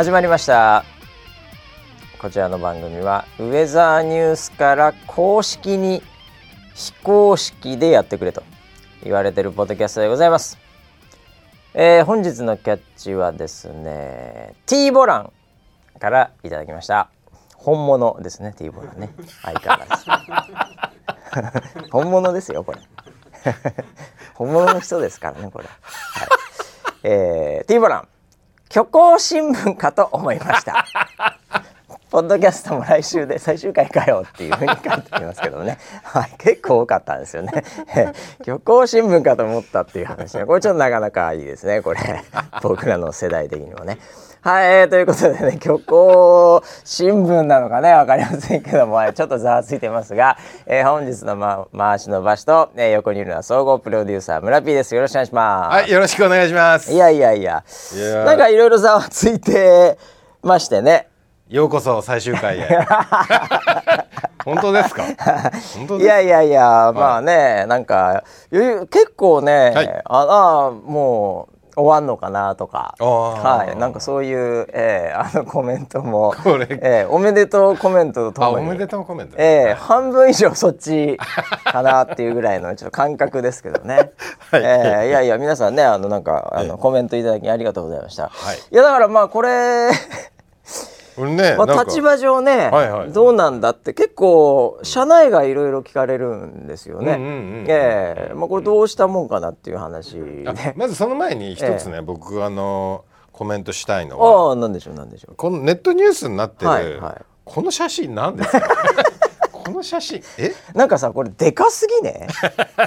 始まりました。こちらの番組はウェザーニュースから公式に非公式でやってくれと言われてるポッドキャストでございます、えー、本日のキャッチはですね T ボランからいただきました。本物ですね T ボランね。相変わらず。本物ですよこれ。本物の人ですからねこれ、はい。えー、T ボラン。虚構新聞かと思いました。ポッドキャストも来週で最終回かよっていうふうに書いてありますけどね、はい、結構多かったんですよね。虚構新聞かと思ったっていう話ね。これちょっとなかなかいいですねこれ。僕らの世代的にはねはい、えー、ということでね、虚構新聞なのかね、わかりませんけども、ちょっとざわついてますが、えー、本日の、ま、回しの場所と、えー、横にいるのは総合プロデューサー村 P です。よろしくお願いします。はい、よろしくお願いします。いやいやいや、いやなんかいろいろざわついてましてね。ようこそ最終回へ。本当ですか？いやいやいや、まあね、なんか結構ね、はい、ああもう。終わんのかなとか、はい、なんかそういう、えー、あのコメントも、えー、おめでとうコメントとともに、おめでとうコメント、えー、半分以上そっちかなっていうぐらいのちょっと感覚ですけどね。はい、えー、いやいや皆さんねあのなんかあのコメントいただきありがとうございました。はい、いやだからまあこれね、まあ、立場上ね、はいはい、どうなんだって結構社内がいろいろ聞かれるんですよね。ええまあこれどうしたもんかなっていう話で。まずその前に一つね、えー、僕あのコメントしたいのは。ああなんでしょうなんでしょう。このネットニュースになってる、はいはい、この写真なんですか？この写真。え？なんかさこれでかすぎね。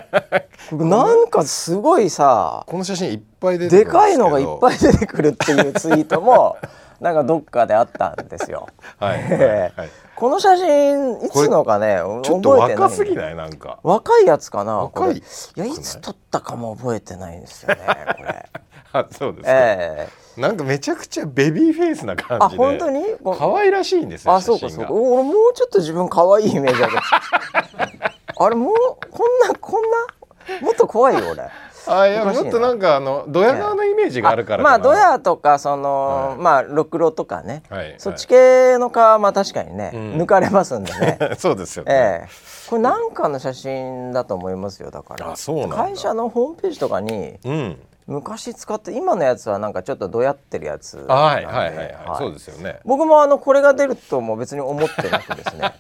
なんかすごいさこの写真いっぱい出てでかいのがいっぱい出てくるっていうツイートも なんかどっかであったんですよ。はい、はい、この写真いつのかねちょっと若すぎない？なんか。若いやつかな若いいやいつ撮ったかも覚えてないんですよねこれ。あそうですか、えー、なんかめちゃくちゃベビーフェイスな感じであ本当に？可愛らしいんですよあそうかそうか。俺もうちょっと自分可愛いイメージある。あれもうこんなこんな？もっと怖いよ俺。あいやもっとなんかあのドヤ顔のイメージがあるからまあドヤとかその、はい、まあろくろとかね、はい、そっち系の皮まあ確かにね、抜かれますんでね。そうですよね、えー、これなんかの写真だと思いますよだから。会社のホームページとかに、うん、昔使って今のやつはなんかちょっとどやってるやつはいはいはいはい、はい、そうですよね。僕もあのこれが出るとも別に思ってなくですね。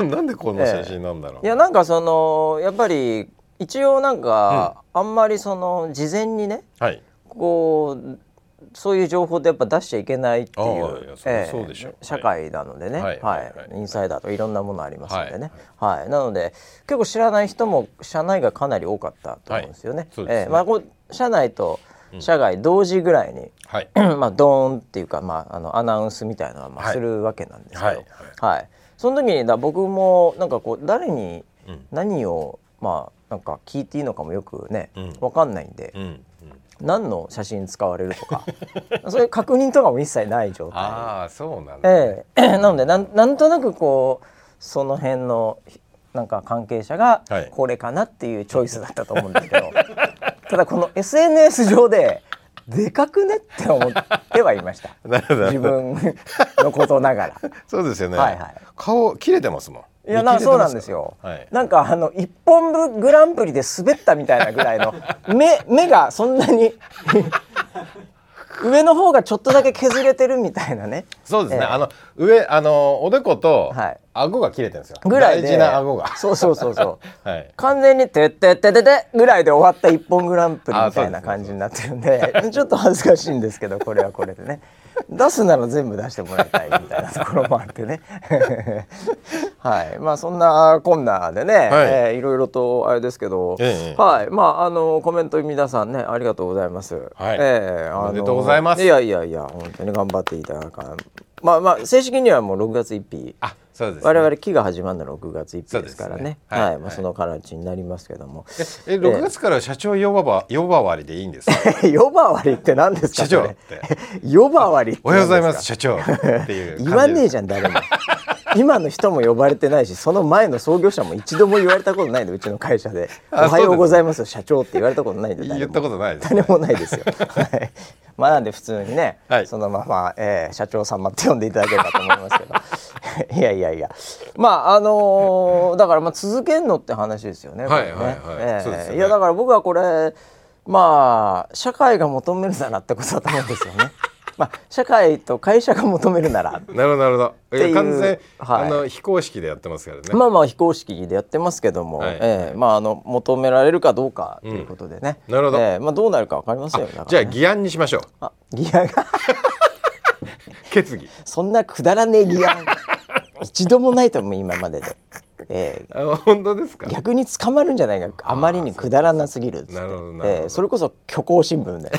なんでこの写真なんだろう、えー、いやなんかそのやっぱり一応なんか、うん、あんまりその事前にね、はい、こうそういう情報でやっぱ出しちゃいけないっていう社会なのでね、はい、はい、インサイダーといろんなものありますんでね、はい、はい、なので結構知らない人も社内がかなり多かったと思うんですよね。はえー、まあ、こう社内と社外同時ぐらいに、はい、まあドーンっていうか、まあ、あのアナウンスみたいなのはまあするわけなんですけど、はい。はい。その時にだ僕もなんかこう誰に何を、まあなんか聞いていいのかもよくね、うん、分かんないんで、何の写真使われるとか。そういう確認とかも一切ない状態。ああそうなんだ、ね、え。ー、なのでなんなんとなくこうその辺のなんか関係者がこれかなっていうチョイスだったと思うんですけど、はい、ただこの SNS 上ででかくねって思ってはいました。自分のことながら。そうですよね、はいはい、顔切れてますもんいやなそうなんですよ、はい、なんかあの一本部グランプリで滑ったみたいなぐらいの 目目がそんなに上の方がちょっとだけ削れてるみたいなね。そうですね、えー、あの上あのおでこと顎が切れてるんですよ。ぐらい大事な顎が。そうそうそうそう、はい、完全に「てってっててて」ぐらいで終わった一本グランプリみたいな感じになってるんでちょっと恥ずかしいんですけどこれはこれでね出すなら全部出してもらいたいみたいなところもあってね。はい。まあそんなこんなでね、はい。えー、いろいろとあれですけど、ええ、はい。まああのコメント皆さんねありがとうございます、はい。えー、おめでとうございます。いやいやいや本当に頑張っていただかまあまあ正式にはもう6月1日。あそうです、ね、我々期が始まるのは6月1日ですからね、ね、はい、はい、まあ、その形になりますけども。え6月から社長呼ば呼ばわりでいいんですか？呼ばわりって何ですか社長 呼ばわりおはようございます社長っていう 言わねえじゃん誰も今の人も呼ばれてないしその前の創業者も一度も言われたことないのうちの会社で「おはようございます社長」って言われたことないんで 言ったことないです、ね、誰も。ないですよ、はい。まあなんで普通にね、はい、そのまま、えー、社長様って呼んでいただければと思いますけど。いやいやいや。まああのー、だからまあ続けんのって話ですよね。はいはいはい。えー、ね、いやだから僕はこれまあ社会が求めるならってことだと思うんですよね。まあ、社会と会社が求めるなら。なるほどなるほど。完全、はい、あの非公式でやってますからね。まあまあ非公式でやってますけども、はい、えー、まああの求められるかどうかということでね、うん、なるほど、えー、まあどうなるかわかりませんよ、ね、じゃあ議案にしましょう。あ議案が？決議。そんなくだらねえ議案 一度もないと思う今までで。えー、あ本当ですか？逆に捕まるんじゃないか。あまりにくだらなすぎるなるほどえー、それこそ虚構新聞で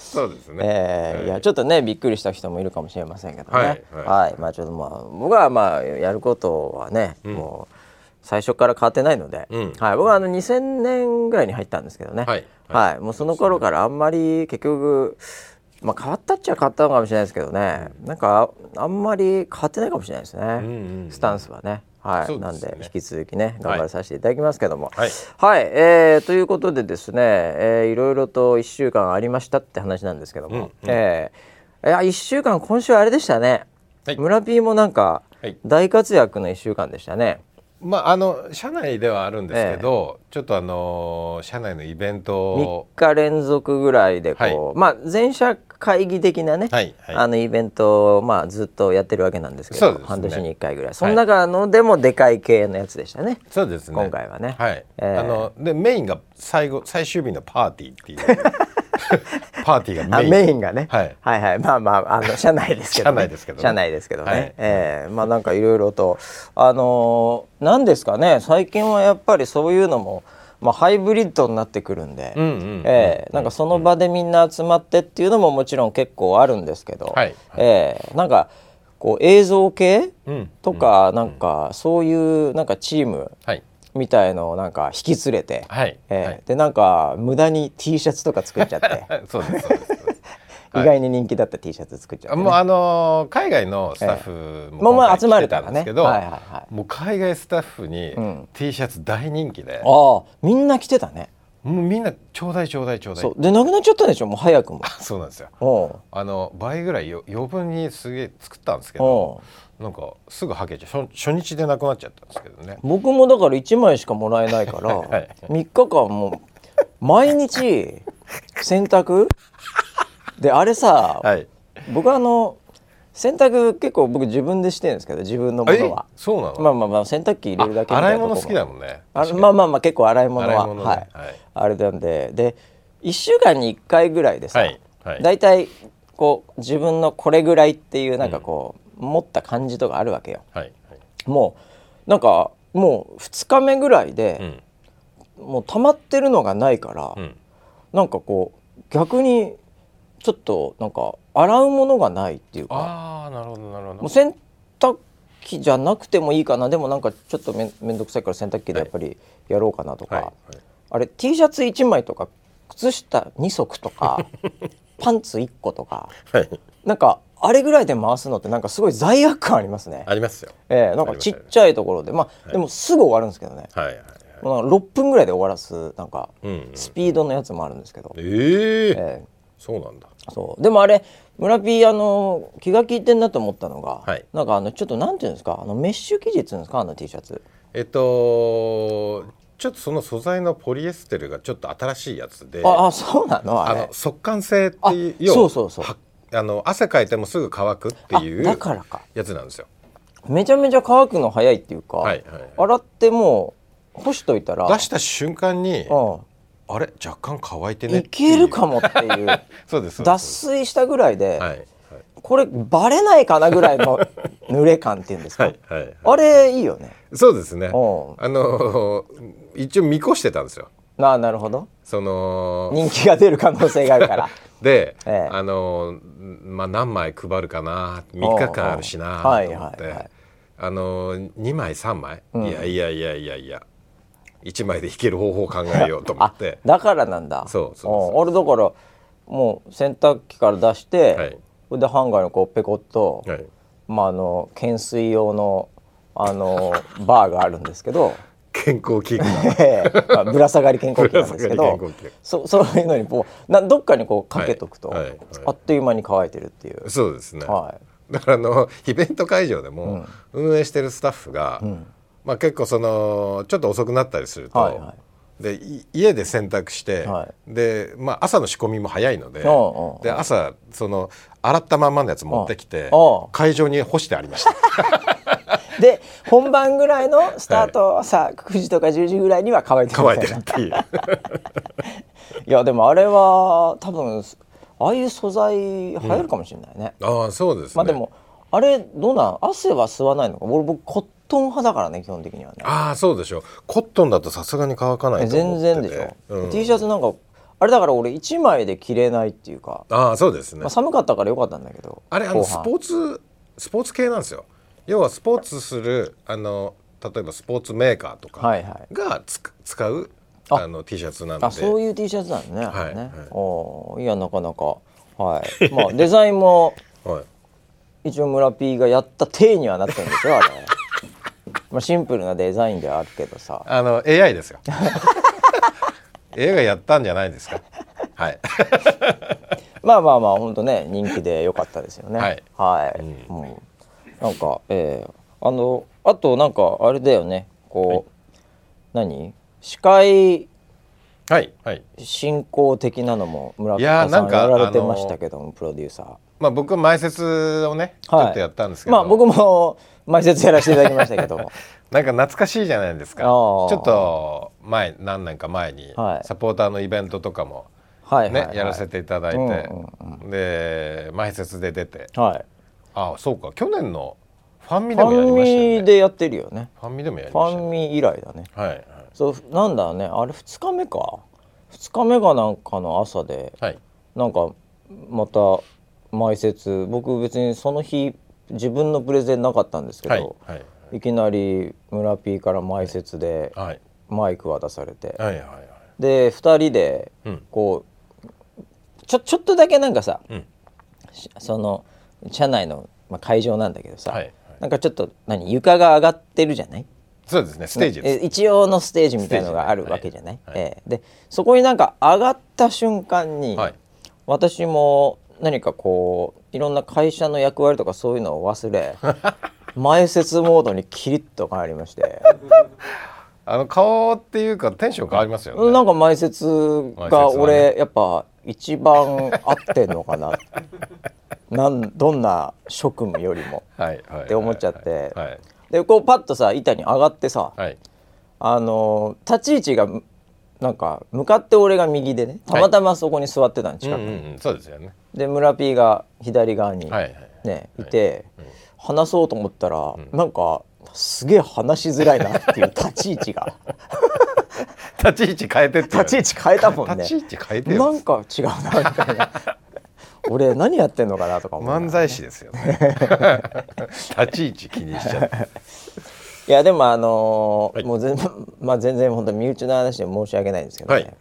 そうですね、えー、はい、いやちょっとねびっくりした人もいるかもしれませんけどね。はい、はい、まあちょっとまあ僕はまあやることはね、うん、もう最初から変わってないので、うん、はい、僕はあの2000年ぐらいに入ったんですけどね、はい、はい、もうその頃からあんまり結局まあ変わったっちゃ変わったのかもしれないですけどね、うん、なんかあんまり変わってないかもしれないですね、うんうんうん、スタンスはね。はい、ね、なんで引き続きね頑張らさせていただきますけども、はい、はい、えー、ということでですね、えー、いろいろと1週間ありましたって話なんですけども、うんうん、えー、いや1週間今週あれでしたね、はい、村 P もなんか大活躍の1週間でしたね。まあ、あの社内ではあるんですけど、ええ、ちょっとあの社内のイベントを3日連続ぐらいでこう、はい、まあ全社会議的なね、はいはい、あのイベントを、まあ、ずっとやってるわけなんですけど、ね、半年に1回ぐらい。その中のでもでかい系のやつでしたね。そうですね。今回はね、はい。えー、あのでメインが最後最終日のパーティーっていう。パーティーがメイン。メインがね、はい、はいはい。まあまああの社内ですけど、ね、社内ですけど、ね、社内ですけどね、はい、えー、まあなんかいろいろとあのー、なんですかね。最近はやっぱりそういうのもまあ、ハイブリッドになってくるんで、えなんかその場でみんな集まってっていうのももちろん結構あるんですけど、はい、えー、なんかこう映像系とかなんかそういうなんかチームみたいのをなんか引き連れて、はい。えー、でなんか無駄に T シャツとか作っちゃって。そうですそうです意外に人気だった T シャツ作っちゃう、ね、もうあの海外のスタッフも今回来てたんですけど、はいはいはい、もう海外スタッフに T シャツ大人気で、うん、ああみんな着てたね。もうみんなちょうだいちょうだいちょうだい。でなくなっちゃったでしょ？もう早くも。そうなんですよ。あの倍ぐらいよ余分にすげえ作ったんですけどなんかすぐはけちゃう。初日でなくなっちゃったんですけどね。僕もだから1枚しかもらえないから、はい、3日間もう毎日洗濯であれさ、はい、僕はあの洗濯結構僕自分でしてるんですけど自分のものは。そうなの？まあまあまあ洗濯機入れるだけ洗い物好きだもんね。あまあまあまあ結構洗い物は、ね、はい、はい、あれなんで。で1週間に1回ぐらいでさ、はい。はい、だいたいこう自分のこれぐらいっていうなんかこう、うん、持った感じとかあるわけよ、はい。はい、もうなんかもう2日目ぐらいで、うん、もう溜まってるのがないから、うん、なんかこう逆にちょっとなんか洗うものがないっていうか。あなるほどなるほど。もう洗濯機じゃなくてもいいかな。でもなんかちょっとめめんどくさいから洗濯機でやっぱりやろうかなとか、はいはい、あれ T シャツ1枚とか靴下2足とか パンツ1個とか、はい、なんかあれぐらいで回すのってなんかすごい罪悪感ありますね。ありますよ。ええー、なんかちっちゃいところで。まあ、でもすぐ終わるんですけどね。はいはいはい。まあ、6分ぐらいで終わらすなんかスピードのやつもあるんですけど。うんうん、えー、え。ーそうなんだそう。でもあれ村ピーあの気が利いてんなと思ったのが、はい、なんかあのちょっとなんていうんですかあのメッシュ生地っつうんですかあの T シャツ。えっとちょっとその素材のポリエステルがちょっと新しいやつでああそうなのあの速乾性っていうそうそうそう。あの汗かいてもすぐ乾くっていうだからか。やつなんですよ。めちゃめちゃ乾くの早いっていうか、はいはいはい、洗っても干しといたら出した瞬間に、うん、あれ？若干乾いてね。いけるかもっていう。そうです脱水したぐらいで、はいはい、これバレないかなぐらいの 濡れ感っていうんですか、はいはいはい、あれいいよね。そうですね。あの一応見越してたんですよ。あなるほど。その人気が出る可能性があるから。で、ええ、あのまあ何枚配るかな3日間あるしなと思って、はいはいはい、あの2枚3枚、うん、いやいやいやいやいや1枚で弾ける方法を考えようと思って。だからなんだ。そうそう俺だからもう洗濯機から出して、はい、それでハンガーにこうペコッと、はい、まああの懸垂用のあのバーがあるんですけど。健康器具。まあ、ぶら下がり健康器なんですけど。そそういうのにこうなどっかにこうかけとくと、はい。はい。はい、あっという間に乾いてるっていう。そうですね、はい、だからあのイベント会場でも運営してるスタッフが、うん、まあ、結構そのちょっと遅くなったりすると、はいはい。で家で洗濯して、はい、で、まあ、朝の仕込みも早いのでで朝その洗ったまんまのやつ持ってきて会場に干してありました。で本番ぐらいのスタート、はい、さ9時とか10時ぐらいには乾いて 乾いてるっていう。いやでもあれは多分ああいう素材流行るかもしれないね、うん、ああそうです、ね、まあでもあれどうなん？汗は吸わないのか？俺僕コットン派だからね基本的にはね。ああそうでしょ。コットンだとさすがに乾かないと思って全然でしょ、うん、T シャツなんかあれだから俺1枚で着れないっていうか。ああそうですね、まあ、寒かったからよかったんだけどあれあのスポーツスポーツ系なんですよ。要はスポーツするあの例えばスポーツメーカーとかがつ、はい。はい、使うあの T シャツなんで。あそういう T シャツなんね。はい、ね、おいやなかなか。はい。まあデザインも、はい、一応村 P がやった体にはなってるんですよあれまあシンプルなデザインではあるけどさ。あの AI ですよ。AI がやったんじゃないですか。はい。まあまあまあ本当ね人気で良かったですよね。はい、はい、うん、うん。なんかえー、あのあとなんかあれだよね。こう、はい、何？司会はいはい、進行的なのも村上さんやられてましたけどもプロデューサー。まあ僕前説をね、はい、ちょっとやったんですけど、まあ僕も前説やらせていただきましたけど なんか懐かしいじゃないですか。ちょっと前何年か前にサポーターのイベントとかもね、はいはいはい、やらせていただいて、で前説で出て、はい、あそうか。去年のファンミでもやりましたよね。ファンミでやってるよね。ファンミでもやりました、ね、ファンミ以来だね。はい、はい、そうなんだね。あれ2日目か。2日目がなんかの朝で、はい、なんかまた前説僕別にその日自分のプレゼンなかったんですけど、はいきなり村 P から前説でマイク渡されて、で2人でこう、うん、ちょちょっとだけなんかさ、うん、その車内の、まあ、会場なんだけどさ、はなんかちょっと何床が上がってるじゃない？そうですねステージです。一応のステージみたいのがあるわけじゃない、はでそこになんか上がった瞬間に、はい、私も何かこういろんな会社の役割とかそういうのを忘れ 前説モードにキリッと変わりまして。あの顔っていうかテンション変わりますよね。なんか前説が俺、ね、やっぱ一番合ってんのかな。なんどんな職務よりも。って思っちゃって、でこうパッとさ板に上がってさ、はい、あの立ち位置がなんか向かって俺が右でねたまたまそこに座ってたん近くに、そうですよね。で村 P が左側にね、はいはい、い。て、はい、話そうと思ったら、うん、なんかすげえ話しづらいなっていう立ち位置が。立ち位置変えて立ち位置変えたもんね。立ち位置変えてなんか違うなみたいな。俺何やってんのかなとか思う、ね、漫才師ですよね。立ち位置気にしちゃっていやでもあのーはい、もう全然 まあ全然本当身内の話で申し訳ないんですけどね、はい、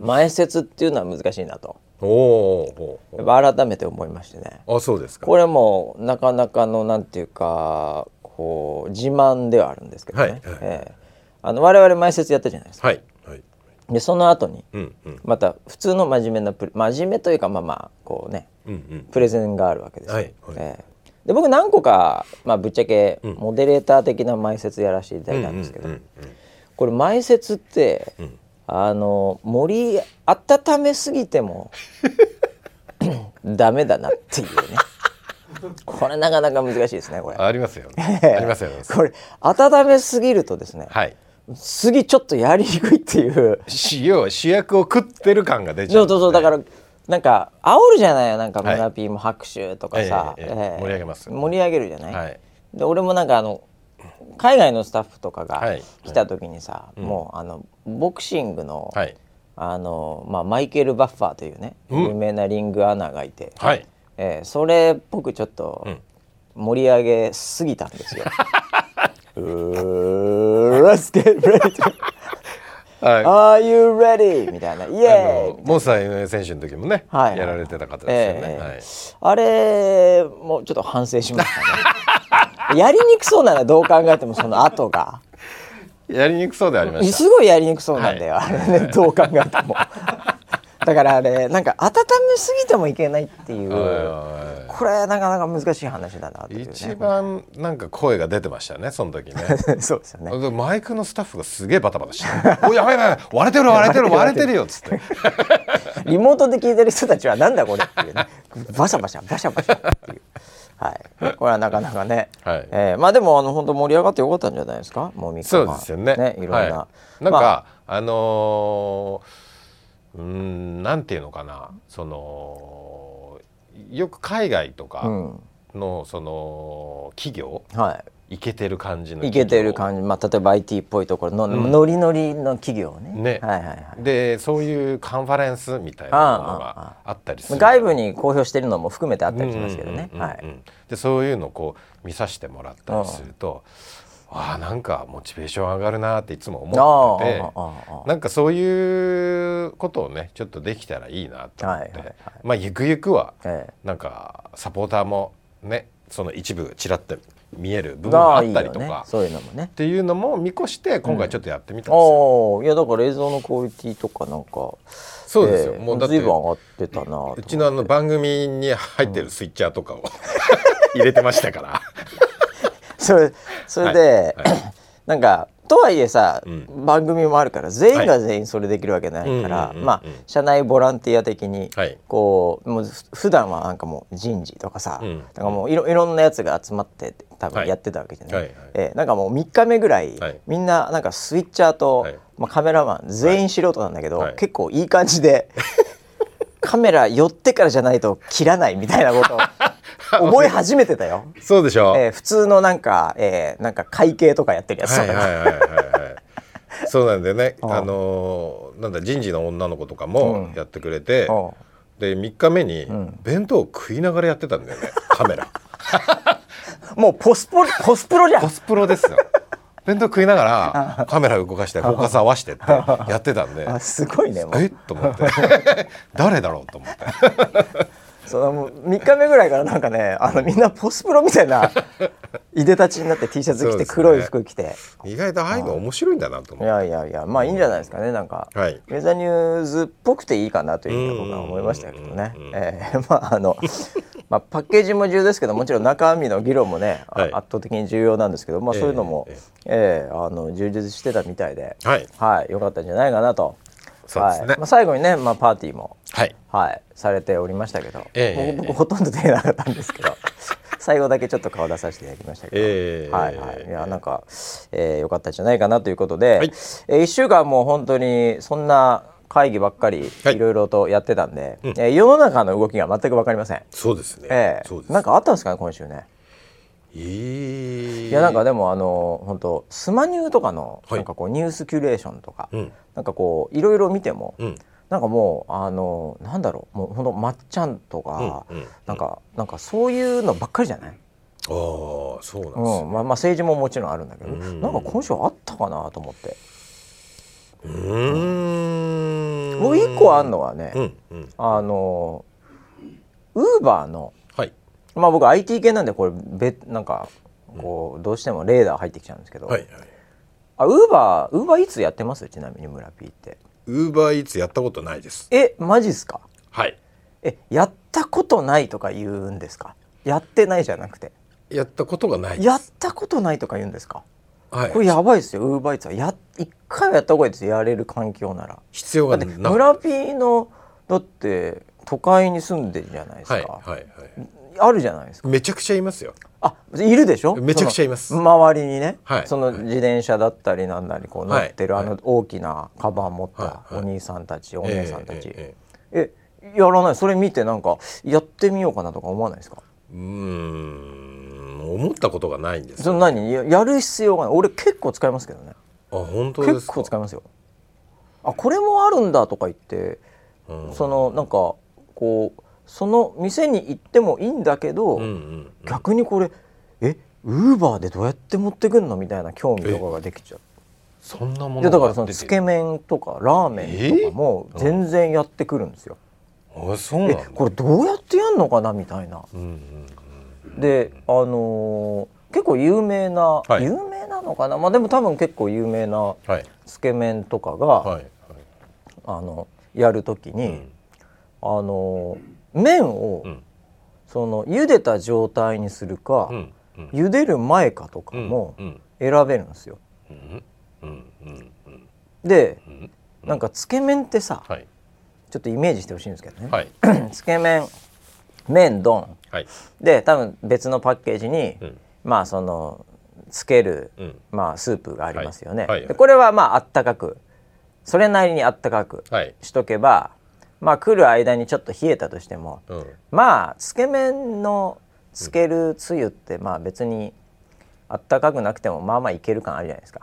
前説っていうのは難しいなと。お改めて思いましてね。あそうですか。これもなかなかのなんていうかこう自慢ではあるんですけどね、はいはい、えー、あの我々前説やったじゃないですか、はいはい、でその後に、うんうん、また普通の真面目なプ真面目というかまあまあこうね、うんうん、プレゼンがあるわけですよ、はいはい、えー、で僕何個か、まあ、ぶっちゃけモデレーター的な前説やらせていただいたんですけど、これ前説って、うん、あの盛り温めすぎてもダメだなっていうね。これなかなか難しいですねこれ。ありますよ。ね ありますよ。ねこれ温めすぎるとですね、はい、次ちょっとやりにくいっていう。要は主役を食ってる感が出ちゃう、ね、そうそうだからなんか煽るじゃないなんか村ピーも拍手とかさ、盛り上げます盛り上げるじゃない、はい、で俺もなんかあの海外のスタッフとかが来た時にさ、はい、もうあのボクシングの、はい、あのまあ、マイケル・バッファーというね、有名なリングアナがいて、はい、えー、それっぽくちょっと盛り上げすぎたんですよ。うー Let's get ready はい、Are you ready? みたいな、イエーイモンスター井上選手の時もね、はい。はい、やられてた方ですよね、あれもちょっと反省しましたね。やりにくそうならどう考えてもその後が。やりにくそうでありました。すごいやりにくそうなんだよ、はい、あれねどう考えてもだからあれなんか温めすぎてもいけないっていうこれなかなか難しい話だなという、ね、一番なんか声が出てましたねその時ね。そうですよね。マイクのスタッフがすげえバタバタして「おやばいやばい割れてる割れてる割れてる。よ」っつって。リモートで聞いてる人たちはなんだこれっていうね。バシャバシャバシャバシャっていう。はい、これはなかなかね、はい、えー、まあでもあの本当盛り上がってよかったんじゃないですか？もう3日そうですよね。ねいろんな、はい、なんか、まあ、あのー、うんなんていうのかな。そのよく海外とかの、うん、その企業、はい。いけてる感じのいけてる感じ、まあ、例えば IT っぽいところの、うん、ノリノリの企業ね。ね、はいはいはい、でそういうカンファレンスみたいなものがあったりする。外部に公表してるのも含めてあったりしますけどね。でそういうのをこう見させてもらったりすると、ああなんかモチベーション上がるなっていつも思っててなんかそういうことをねちょっとできたらいいなと思って、はいはいはい、まあゆくゆくはなんかサポーターもねその一部ちらっと見える部分があったりとか、ね、そういうのもね。っていうのも見越して今回ちょっとやってみたんですよ、うん、いやだから映像のクオリティとかなんかそうですよ、えー、もうだって上がってたなうちのあの番組に入ってるスイッチャーとかを、うん、入れてましたからそれそれで、はいはい、なんかとはいえさ、うん、番組もあるから全員が全員それできるわけないから、まあ社内ボランティア的に、はい、こうもう普段はなんかもう人事とかさ、うん、なんかもういろいろんなやつが集まって多分やってたわけじゃない、はい、えー、なんかもう3日目ぐらい、はい、みんななんかスイッチャーと、はい、まあ、カメラマン全員素人なんだけど、結構いい感じで カメラ寄ってからじゃないと切らないみたいなことを 覚え始めてたよ。そうでしょ。えー、普通のなんか、えー、なんか会計とかやってるやつとか。はいはいはいはい、はい。そうなんだよね。あのー、なんだ人事の女の子とかもやってくれて、うん、で3日目に弁当を食いながらやってたんだよね、カメラ。もうポスポポスプロじゃん。ポスプロですよ。弁当食いながらカメラ動かしてフォーカス合わせてってやってたんですごいねえっ？と思って誰だろう？と思ってその3日目ぐらいからなんかねあのみんなポスプロみたいな いでたちになって T シャツ着て黒い服着て、ね、意外とああいうの面白いんだなと思って。いやいやいやまあいいんじゃないですかねなんか、はい、ウェザーニューズっぽくていいかなというふうに僕は思いましたけどね、えー、まああの まあ、パッケージも重要ですけどもちろん中身の議論もね、はい、圧倒的に重要なんですけど、まあ、そういうのも、えー、えー、あの充実してたみたいで、はい、はい、よかったんじゃないかなと。そうですね、はい。まあ、最後にね、まあ、パーティーも、はい。はい、されておりましたけど、えー、僕ほとんど出なかったんですけど 最後だけちょっと顔出させていただきましたけど、えー、はいはい、いやなんか、えー、よかったんじゃないかなということで、はい、えー、1週間もう本当にそんな会議ばっかりい。ろいろとやってたんで、はい、えー、世の中の動きが全く分かりません。そうですね、えー、なんかあったんですかね今週ね。えー、いやなんかでもあの本当スマニューとかの、なんかこうニュースキュレーションとか、うん、なんかこういろいろ見ても、うん、なんかもうあのなんだろうもう本当まっちゃんとか、うんうん、なんかなんかそういうのばっかりじゃない？ああそうなんです、ね、うん、まあまあ政治ももちろんあるんだけど、うん、なんか今週あったかなと思って。うん。もう一個あるのはね、うんうん、あのウーバーの、はい、まあ僕 IT 系なんでこれべなんかこうどうしてもレーダー入ってきちゃうんですけど、はいはい、あウーバーウーバーイーツやってます？ちなみに村 P って。ウーバーイーツやったことないです。えマジっすか？はい。えやったことないとか言うんですか？やってないじゃなくて。やったことがないやったことないとか言うんですか？はい、これやばいですよ。ウーバーイーツは。や一回はやった方がいいですやれる環境なら。必要がな村 P のだって都会に住んでるじゃないですか、はいはいはい、あるじゃないですか。めちゃくちゃいますよ。あいるでしょ？めちゃくちゃいます。周りにね、はい、その自転車だったりなんなりこう乗ってる、はい、あの大きなカバン持ったお兄さんたち、はい、お姉さんたち、えー、えー、えやらない？それ見てなんかやってみようかなとか思わないですか？うん思ったことがないんですその何？やる必要がない。俺結構使いますけどね。あ本当です結構使いますよ。あこれもあるんだとか言って、うん、そのなんかこうその店に行ってもいいんだけど、うんうんうん、逆にこれえウーバーでどうやって持ってくんのみたいな興味とかができちゃう。そんなものだからそのつけ麺とかラーメンとかも全然やってくるんですよ。あそうなんこれどうやってやんのかなみたいな。うんうんうん、であのー、結構有名な、はい。有名なのかな？まあでも多分結構有名なはい。つけ麺とかが、はいあのやるときに、うん。あの麺を、うん。その茹でた状態にするか、うんうん。茹でる前かとかうんもうん。選べるんですよ。でうんなんかつけ麺ってさ、はい。ちょっとイメージしてほしいんですけどね、はい。つけ麺麺丼はい。で多分別のパッケージに、うん。まあそのつける、うん。まあ、スープがありますよね。でこれはまああったかく。それなりにあったかくはい。しとけば、まあ来る間にちょっと冷えたとしてもうん。まあつけ麺のつけるつゆってまあ別にあったかくなくてもまあまあいける感あるじゃないですか。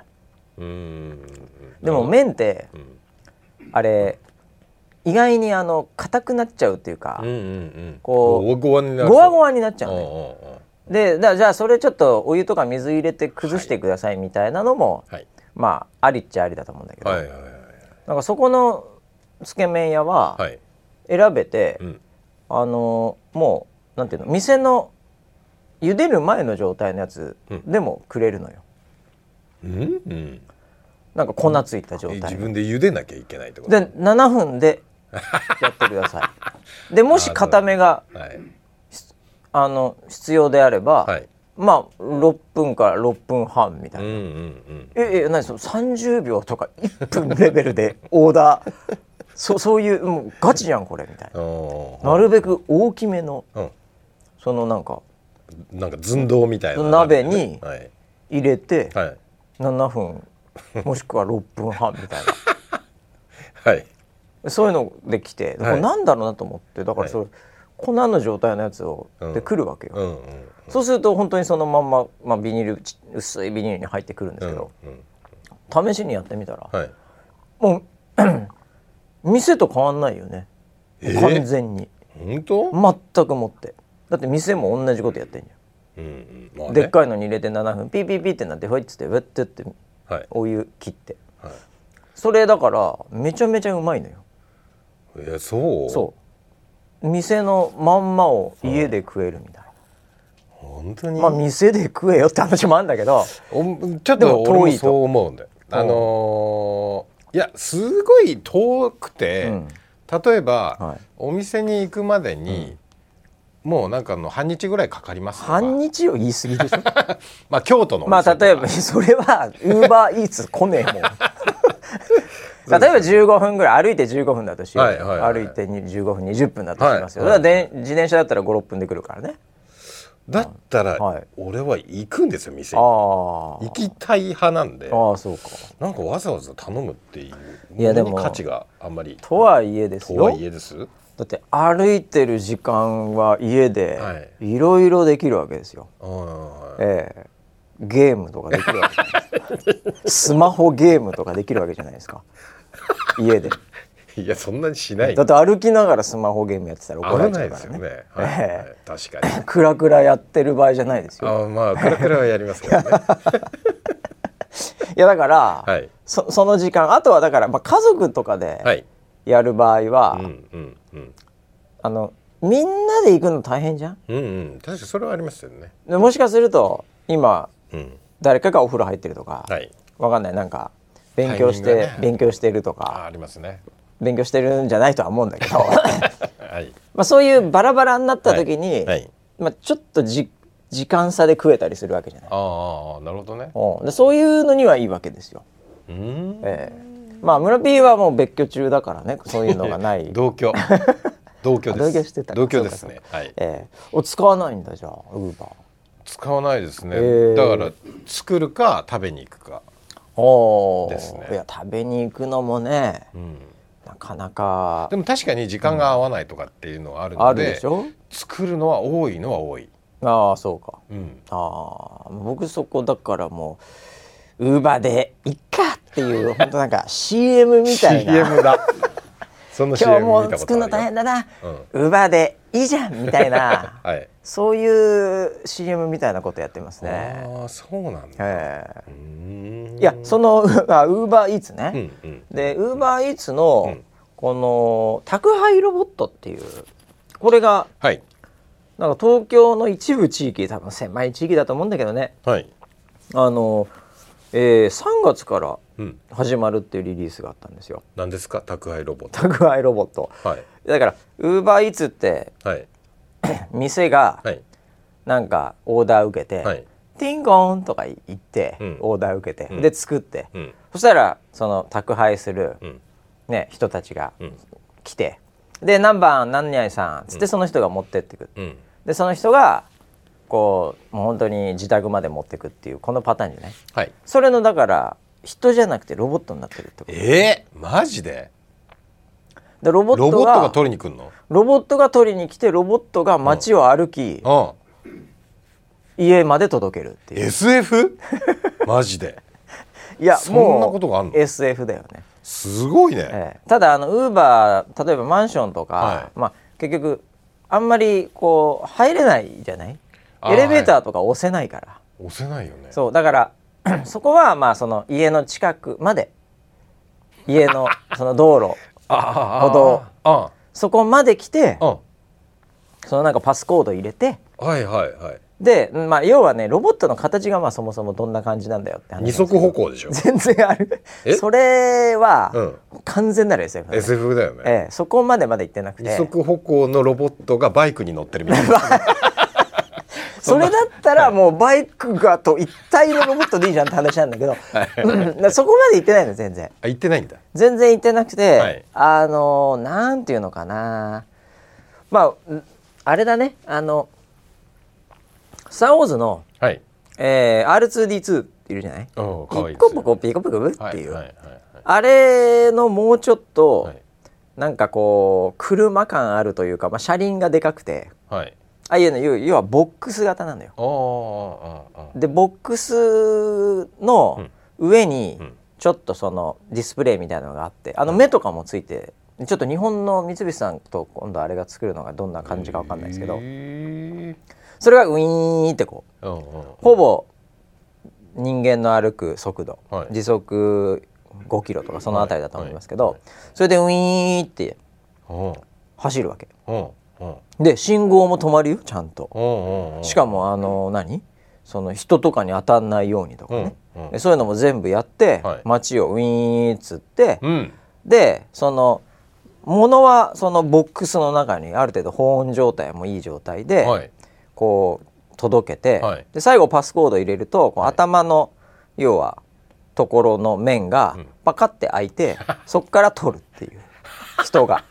でも麺ってうん。あれ意外にあの硬くなっちゃうっていうかうんうんうん。こうゴワゴワになっちゃううんね。でだじゃあそれちょっとお湯とか水入れて崩してくださいみたいなのも、はい。まあありっちゃありだと思うんだけど、はいはいはい。なんかそこのつけ麺屋ははい。選べて、うん。あのもうなんていうの店の茹でる前の状態のやつでもくれるのよ、うんうん。なんか粉ついた状え態自分で茹でなきゃいけないってこと？で7分で やってください。でもし固めがはい。あの必要であれば、はい。まあ6分から6分半みたいな、うんうんうん。ええ何その？30秒とか1分レベルでオーダーそ そういうもうガチじゃんこれみたいな。なるべく大きめのうん。そのなんかなんか寸胴みたいな。鍋にはい。入れてはい。7分もしくは6分半みたい はい。なそういうのできて、これなんだろうなと思ってだからそれ、粉の状態のやつをうん。で来るわけよ、うんうんそうすると本当にそのまんま、まあ、ビニールち薄いビニールに入ってくるんですけど、うん。試しにやってみたら、はい。もう店と変わんないよね、えー？完全に。本当？全くもって。だって店も同じことやってんじうんうん。まあゃん、ね。でっかいのに入れて7分ピーピーピーってなってほいっつってウェッてってはい。お湯切って。はい。それだからめちゃめちゃうまいのよ。えそう？そう。店のまんまを家で食えるみたい本当に？な、まあ店で食えよって話もあるんだけど。おちょっでとも遠いと。そう思うんだよ。あのーいやすごい遠くて、うん。例えば、はい。お店に行くまでに、もうなんかあの半日ぐらいかかります半日を言い過ぎでしょ？まあ京都のおまあ例えばそれはウーバーイーツ来ねえもん。例えば15分ぐらい歩いて15分だとしよう、はいはいはい歩いてに15分20分だとしますよ、はいだからで自転車だったら56分で来るからねだったら、はい。俺は行くんですよ店あにー。行きたい派なんで。ああそうか。なんかわざわざ頼むっていういやでも価値があんまり。とはいえですよ。とはいえです。だって歩いてる時間は家ではいろいろできるわけですよ、あー。ええ。ゲームとかできるわけじゃないですか。スマホゲームとかできるわけじゃないですか。家でいやそんなにしない。だって歩きながらスマホゲームやってたら怒られちゃ危ないうですからねよね、はいはいえ確かに。クラクラやってる場合じゃないですよ。あまあクラクラはやりますけどね。いやだから、はい。そその時間あとはだから、まあ、家族とかではい。やる場合は、うんうんうん。あのみんなで行くの大変じゃん？うんうん。確かにそれはありますよね。でもしかすると今うん。誰かがお風呂入ってるとか、はい。わかんない。なんか勉強して、ね。勉強してるとあかありますね勉強してるんじゃないとは思うんだけど。はい。まあそういうバラバラになった時に、はい。まあ、ちょっとじ時間差で食えたりするわけじゃない、ああなるほどね。うん。でそういうのにはいいわけですよ。うーん。ええ。まあ村 P はもう別居中だからねそういうのがない、同居。同居です。同居してた同居ですね。はい。ええ。お使わないんだじゃあウーバー。使わないですね、へーだから作るか食べに行くか。おー。ですね。いや食べに行くのもねうんなかなか。でも確かに時間が合わないとかっていうのはあるあので,、るでしょ？作るのは多いのは多い、ああそうか。うん、ああ僕そこだからもうウーバーでいっかっていう 本当なんか CM みたいな。CM だ。その今 CM 日も見たこ作るの大変だな、うウーバーでいいじゃんみたいな はい。そういう CM みたいなことやってますね。ああそうなんだ。えうーいやその あウーバーイーツね、うんうん。でウーバーイーツの、うん。この宅配ロボットっていうこれがはい。なんか東京の一部地域多分狭い地域だと思うんだけどね。はい。あの、えー、3月からうん始まるっていうリリースがあったんですよ。何ですか？宅配ロボット。宅配ロボット。はい。だからウーバーイーツってはい。店がはい。なんかオーダー受けて、はい。ティンコンとか言って、うん。オーダー受けて、うん。で作って、うん。そしたらその宅配する、うん。ね、人たちがうん。来てで何番何々さんっつってその人が持ってってくでその人がこうもう本当に自宅まで持ってくっていうこのパターンじゃない？はい。それのだから人じゃなくてロボットになってるってこと。えー、マジで？でロボットが取りに来るの？ロボットが取りに来てロボットが街を歩き、うん。家まで届けるっていう。SF? マジで？いやそんなもことがあんの？う SF だよね、すごいね、ええ。ただあのウーバー例えばマンションとか、はい。まあ、結局あんまりこう入れないじゃない。エレベーターとか押せないから、押せないよね。そうだから そこはまあその家の近くまで家の その道路あ歩道。あそこまで来てそのなんかパスコード入れてはいはいはい。で、まあ、要はねロボットの形がまあそもそもどんな感じなんだよって話二足歩行でしょ。全然ある。え？それはうん。完全なる SF だね。SF だよね、ええ、そこまでまで行ってなく二て足歩行のロボットがバイクに乗ってるみたいな それだったらもうバイクがと一体のロボットでいいじゃんって話なんだけど。そこまで行ってないの全然。あ行ってないんだ。全然行ってなくて、はい。あのなんていうのかな。まあんあれだね。あの「スター・ウォーズの」はい。えー R2D2 っているじゃない？おピッコポコピコピコブっていう、はいはいはい。あれのもうちょっと、はい。なんかこう車感あるというか、まあ、車輪がでかくて。はいああいうの要要はボックス型なのよ。でボックスの上にうん。ちょっとそのディスプレイみたいなのがあってあの目とかもついてちょっと日本の三菱さんと今度あれが作るのがどんな感じかわかんないですけどへそれがウィーンってこうほぼ人間の歩く速度、はい。時速5キロとかそのあたりだと思いますけど、はい。はい。それでウィーンってうん。走るわけで信号も止まるよちゃんと。しかもあの何？その人とかに当たんないようにとかね、うんうん。でそういうのも全部やって、はい。街をウィーンっつって、うん。でその物はそのボックスの中にある程度保温状態もいい状態で、はい。こう届けて、はい。で最後パスコード入れるとこうはい。頭の要はところの面がうん。パカって開いて、そこから取るっていう人が。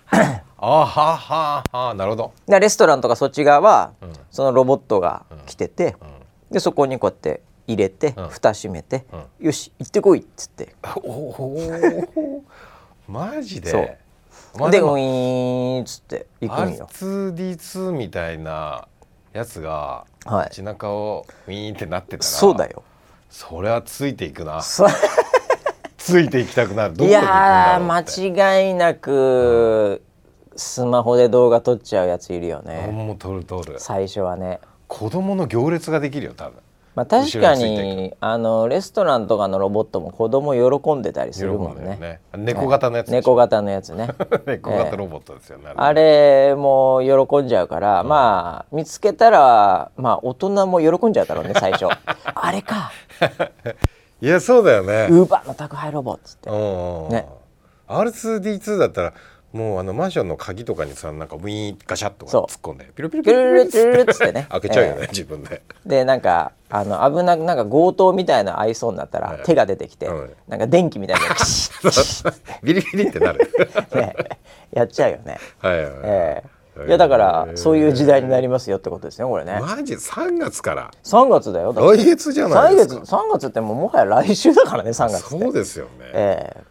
あはははなるほど。でレストランとかそっち側は、うん。そのロボットが来てて、うん。でそこにこうやって入れて、うん。蓋閉めて、うよし行ってこいっつって。おおマジで？そう。まあでウィーンっつって行くんよ。R2D2 みたいなやつがはい。街中をウィーンってなってたらそうだよ。それはついていくな。そついていきたくなる。いや間違いなく、スマホで動画撮っちゃうやついるよね。もう撮る撮る。最初はね。子供の行列ができるよ多分。まあ、確かにあのレストランとかのロボットも子供喜んでたりするもんね。ね。猫型のやつでしょ。猫型のやつね。猫型ロボットですよねあれも喜んじゃうから、まあ見つけたらまあ大人も喜んじゃうだろうね最初。あれかいやそうだよねウーバーの宅配ロボっつって。うんね R2D2 だったらもうあのマンションの鍵とかにさなんかウィーンガシャッとかそう突っ込んでピロピロピルルルルルルっつってね。開けちゃうよね、ええ自分ででなんかあの危なくなんか強盗みたいな合いそうになったら、はい手が出てきて、はいなんか電気みたいなビリビリってなるねやっちゃうよね。はいはいはい、ええい。やだからそういう時代になりますよってことですねこれね。マジ？3月から？3月だよだ来月じゃない3ですか。月三月ってもうもはや来週だからね3月って。そうですよね。ええ。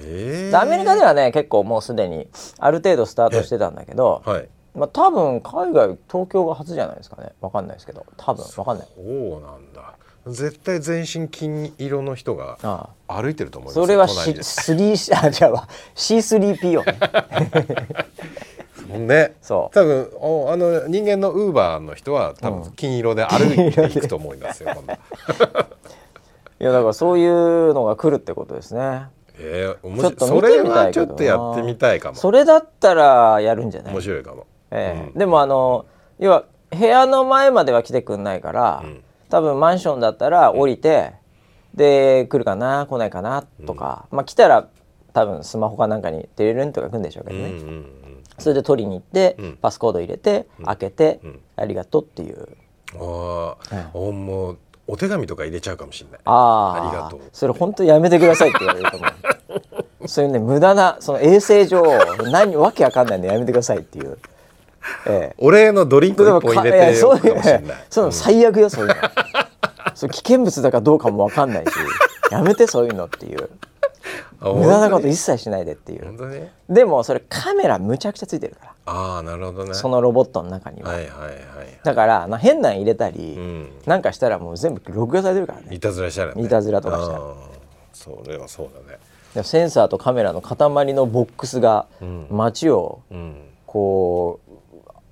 ええでアメリカではね結構もうすでにある程度スタートしてたんだけど、はい。まあ、多分海外東京が初じゃないですかね。わかんないですけど。多分わかんない。そうなんだ。絶対全身金色の人があ歩いてると思いますよそれは隣で。C3 あじゃあ C3PO ね もんね。そう。多分おあの人間のウーバーの人は多分金色で歩いていくと思いますよ、今度 いやだからそういうのが来るってことですね。えー、面白い。それはちょっとやってみたいかも。それだったらやるんじゃない？面白いかも、ええ。うん。でもあの要は部屋の前までは来てくんないから、うん、多分マンションだったら降りて、で来るかな？来ないかな？とか、まあ来たら多分スマホかなんかにデレレンとか来るんでしょうけどね、うんうんうん、それで取りに行って、パスコード入れて、開けて、ありがとうっていう。ああ、もうお手紙とか入れちゃうかもしれない。ああ、ありがとう。それ本当やめてくださいって言われると思う。そういうね無駄なその衛生上何わけわかんないんでやめてくださいっていう。ええ、お礼のドリンク一本入れてそうかもしれない。そういうの最悪よそういうの。そう危険物だかどうかもわかんないし、やめてそういうのっていう。無駄なこと一切しないでっていう。でもそれカメラむちゃくちゃついてるから。ああなるほどね。そのロボットの中には。はいはいはい。だからな変なん入れたり、うん、なんかしたらもう全部録画されてるからね。いたずらしたら、ね。いたずらとかしたら。それはそうだね。センサーとカメラの塊のボックスが街をこう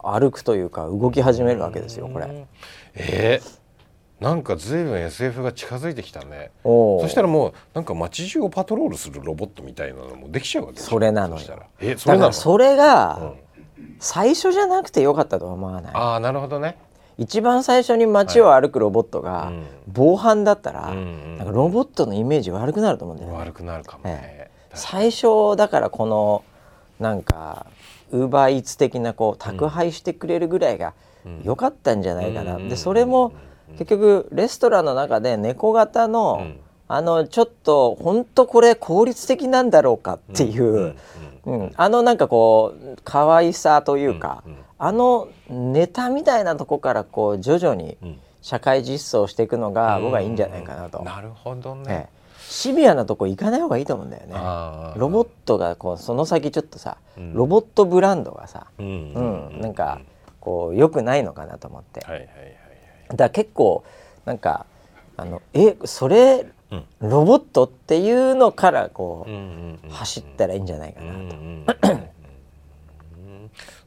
歩くというか動き始めるわけですよこれ。えーなんか随分 SF が近づいてきたね。そしたらもうなんか街中をパトロールするロボットみたいなのもできちゃうわけそれなのよ。えそれだからそれが最初じゃなくてよかったとは思わない、ああなるほどね。一番最初に街を歩くロボットが防犯だったら、なんかロボットのイメージ悪くなると思うんだよね。悪くなるかもね、ええ、最初だからこのなんかウーバーイーツ的なこう宅配してくれるぐらいが良かったんじゃないかな、でそれも結局レストランの中で猫型の、うん、あのちょっと本当これ効率的なんだろうかっていう、うん、あのなんかこう可愛さというか、あのネタみたいなとこからこう徐々に社会実装していくのが僕はいいんじゃないかなと。なるほどね、シビアなとこ行かない方がいいと思うんだよね。ロボットがこうその先ちょっとさ、ロボットブランドがさ、うん、なんかこう良くないのかなと思って。はいはいはいだから結構なんかあのえそれロボットっていうのからこう,、走ったらいいんじゃないかなと。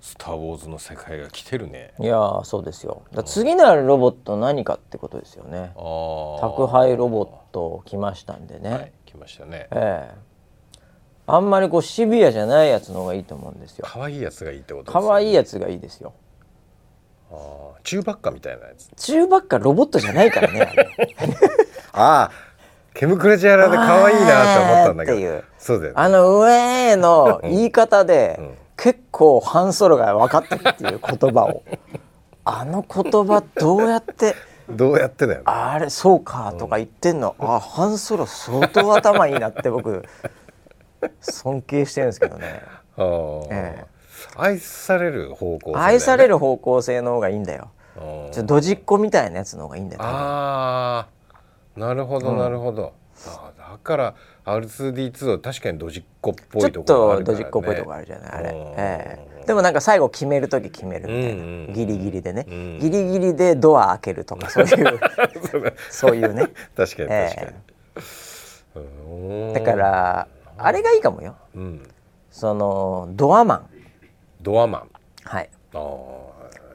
スター・ウォーズの世界が来てるね。いやそうですよ。次なるロボット何かってことですよね。宅配ロボット来ましたんでね。はい、来ましたね。ええあんまりこうシビアじゃないやつの方がいいと思うんですよ。可愛いやつがいいってことですね。可愛いやつがいいですよ。ああ、チューバッカみたいなやつ。チューバッカロボットじゃないからね。あ あ、ケムクレジャラで可愛いなって思ったんだけど。そうだよ、ね、あの上の言い方で、うん、結構ハンソロが分かったっていう言葉を。あの言葉どうやって。どうやってだよ、ね、あれそうかとか言ってんの、うん、あハンソロ相当頭いいなって僕尊敬してるんですけどね。ええ愛される方向性、ね、愛される方向性の方がいいんだよ。ちょドジっ子みたいなやつの方がいいんだよ。ああなるほどなるほど、うん、あだから R2D2 は確かにドジっ子っぽいところあるね、ちょっとドジっ子っぽいとこあるじゃないあれ、ええ。ー、でもなんか最後決める時決めるみたいな、うんうん、ギリギリでね、うん、ギリギリでドア開けるとかそういう。そういうね。確かに確かに、えー、だからあれがいいかもよ、うん、そのドアマンドアマン。はい。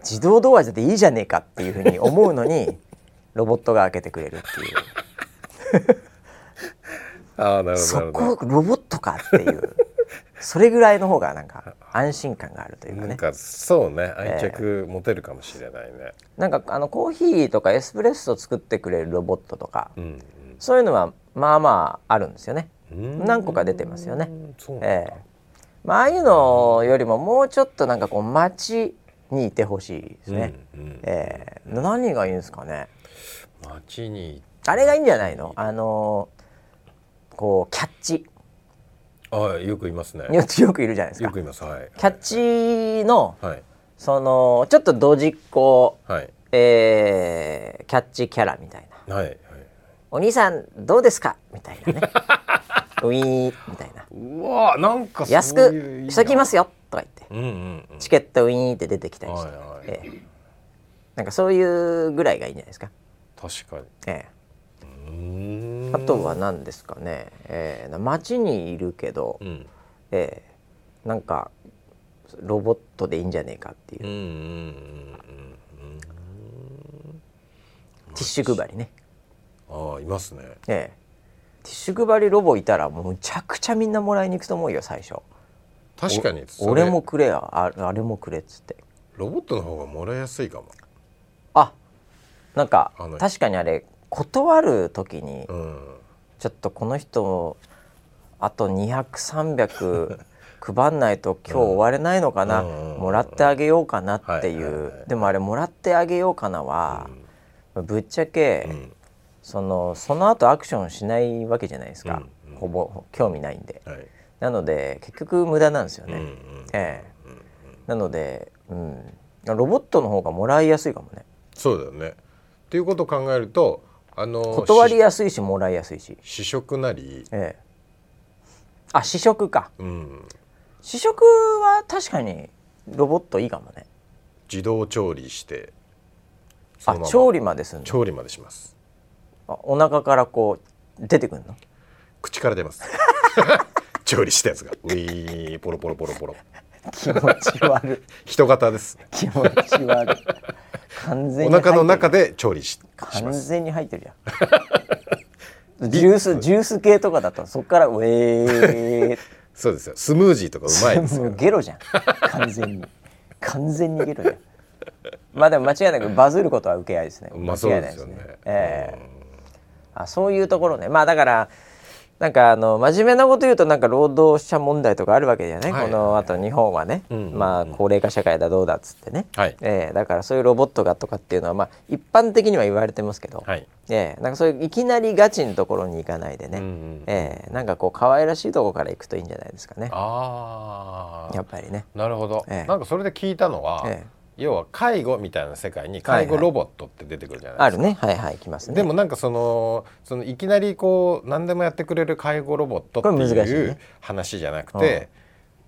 自動ドアじゃていいじゃねえかっていうふうに思うのに ロボットが開けてくれるっていう。あなるほどそこロボットかっていう。それぐらいの方がなんか安心感があるというかね。なんかそうね愛着持てるかもしれないね、えー、なんかあのコーヒーとかエスプレッソ作ってくれるロボットとか、うんうん、そういうのはまあまああるんですよね。何個か出てますよね。ええ。ーまあ、ああいうのよりももうちょっとなんかこう街にいてほしいですね、うんうん、えー、何がいいんですかね？街にあれがいいんじゃないの？あのー、こうキャッチ。あよくいますね。よくいるじゃないですか。よくいますはい。キャッチの、はい、そのちょっとドジっ子、はい、えー、キャッチキャラみたいな、はいはい、お兄さんどうですか？みたいなね ウィーンみたいな。うわなんか安くしときますよとか言って、うんうんうん、チケットウィーンって出てきたりして、はいはい。ええ、なんかそういうぐらいがいいんじゃないですか。確かに、ええ、あとは何ですかね、えー、街にいるけど、うん、えー、なんかロボットでいいんじゃねえかっていう,、うんうんうんうん、ティッシュ配りね。ああいますね。ええティッシュ配りロボいたらもうむちゃくちゃみんなもらいに行くと思うよ最初。確かに俺もくれやああれもくれっつって。ロボットの方がもらいやすいかも。あなんか確かにあれ断る時に、うん、ちょっとこの人あと200300 配んないと今日終われないのかな、うん、もらってあげようかなっていう、でもあれもらってあげようかなは、うん、ぶっちゃけ、そのその後アクションしないわけじゃないですか、ほぼ興味ないんで、はい、なので結局無駄なんですよね、ええ。なので、うん、ロボットの方がもらいやすいかもね。そうだよね。っていうことを考えるとあの断りやすいしもらいやすいし。試食なり、ええ、あ試食か、うん、試食は確かにロボットいいかもね。自動調理してあ調理までする調理までします。あお腹からこう出てくるの？口から出ます。調理したやつが。ウィーポロポロポロポロ。気持ち悪い。人型です。気持ち悪い。完全にお腹の中で調理し完全に入ってるやん。ジュースジュース系とかだとそこからウェー。そうですよ。スムージーとかうまいですよゲロじゃん。完全に。完全にゲロじゃん。まあでも間違いなくバズることは受け合いですね。まあそうですよね。ええ。ー、あそういうところね。まあだからなんかあの真面目なこと言うとなんか労働者問題とかあるわけじゃない、はい、このあと日本はね、まあ高齢化社会だどうだっつってね、はい、えー、だからそういうロボットがとかっていうのはまあ一般的には言われてますけど、はい、えー、なんかそういういきなりガチのところに行かないでね、うんうん、えー、なんかこう可愛らしいところから行くといいんじゃないですかね。あやっぱりね。なるほど、えー、なんかそれで聞いたのは、えー要は介護みたいな世界に介護ロボットって出てくるじゃないですか。はいはい、あるね。はいはいきますね。でもなんかそのそのいきなりこう何でもやってくれる介護ロボットっていう話じゃなくて、ね、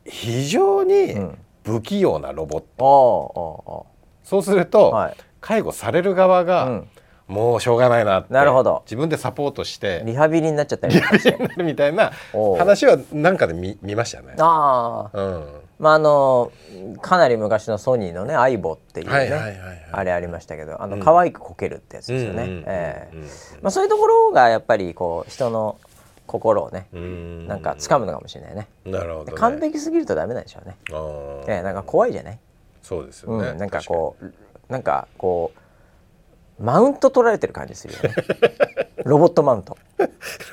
非常に不器用なロボット。うん、そうすると、はい、介護される側が、うん。もうしょうがないなってなるほど。自分でサポートしてリハビリになっちゃったりな。るみたいな話はなんかで見見ましたね。ああ、うん、まああのかなり昔のソニーのね「相棒」っていうねあれありましたけどあの、可愛くこけるってやつですよね。まあそういうところがやっぱりこう人の心をねなんか掴むのかもしれないね。なるほど、ね、完璧すぎるとダメなんでしょうね。えー、なんか怖いじゃない？そうですよね、うん、なんかこうなんかこうマウント取られてる感じするよね。ロボットマウント。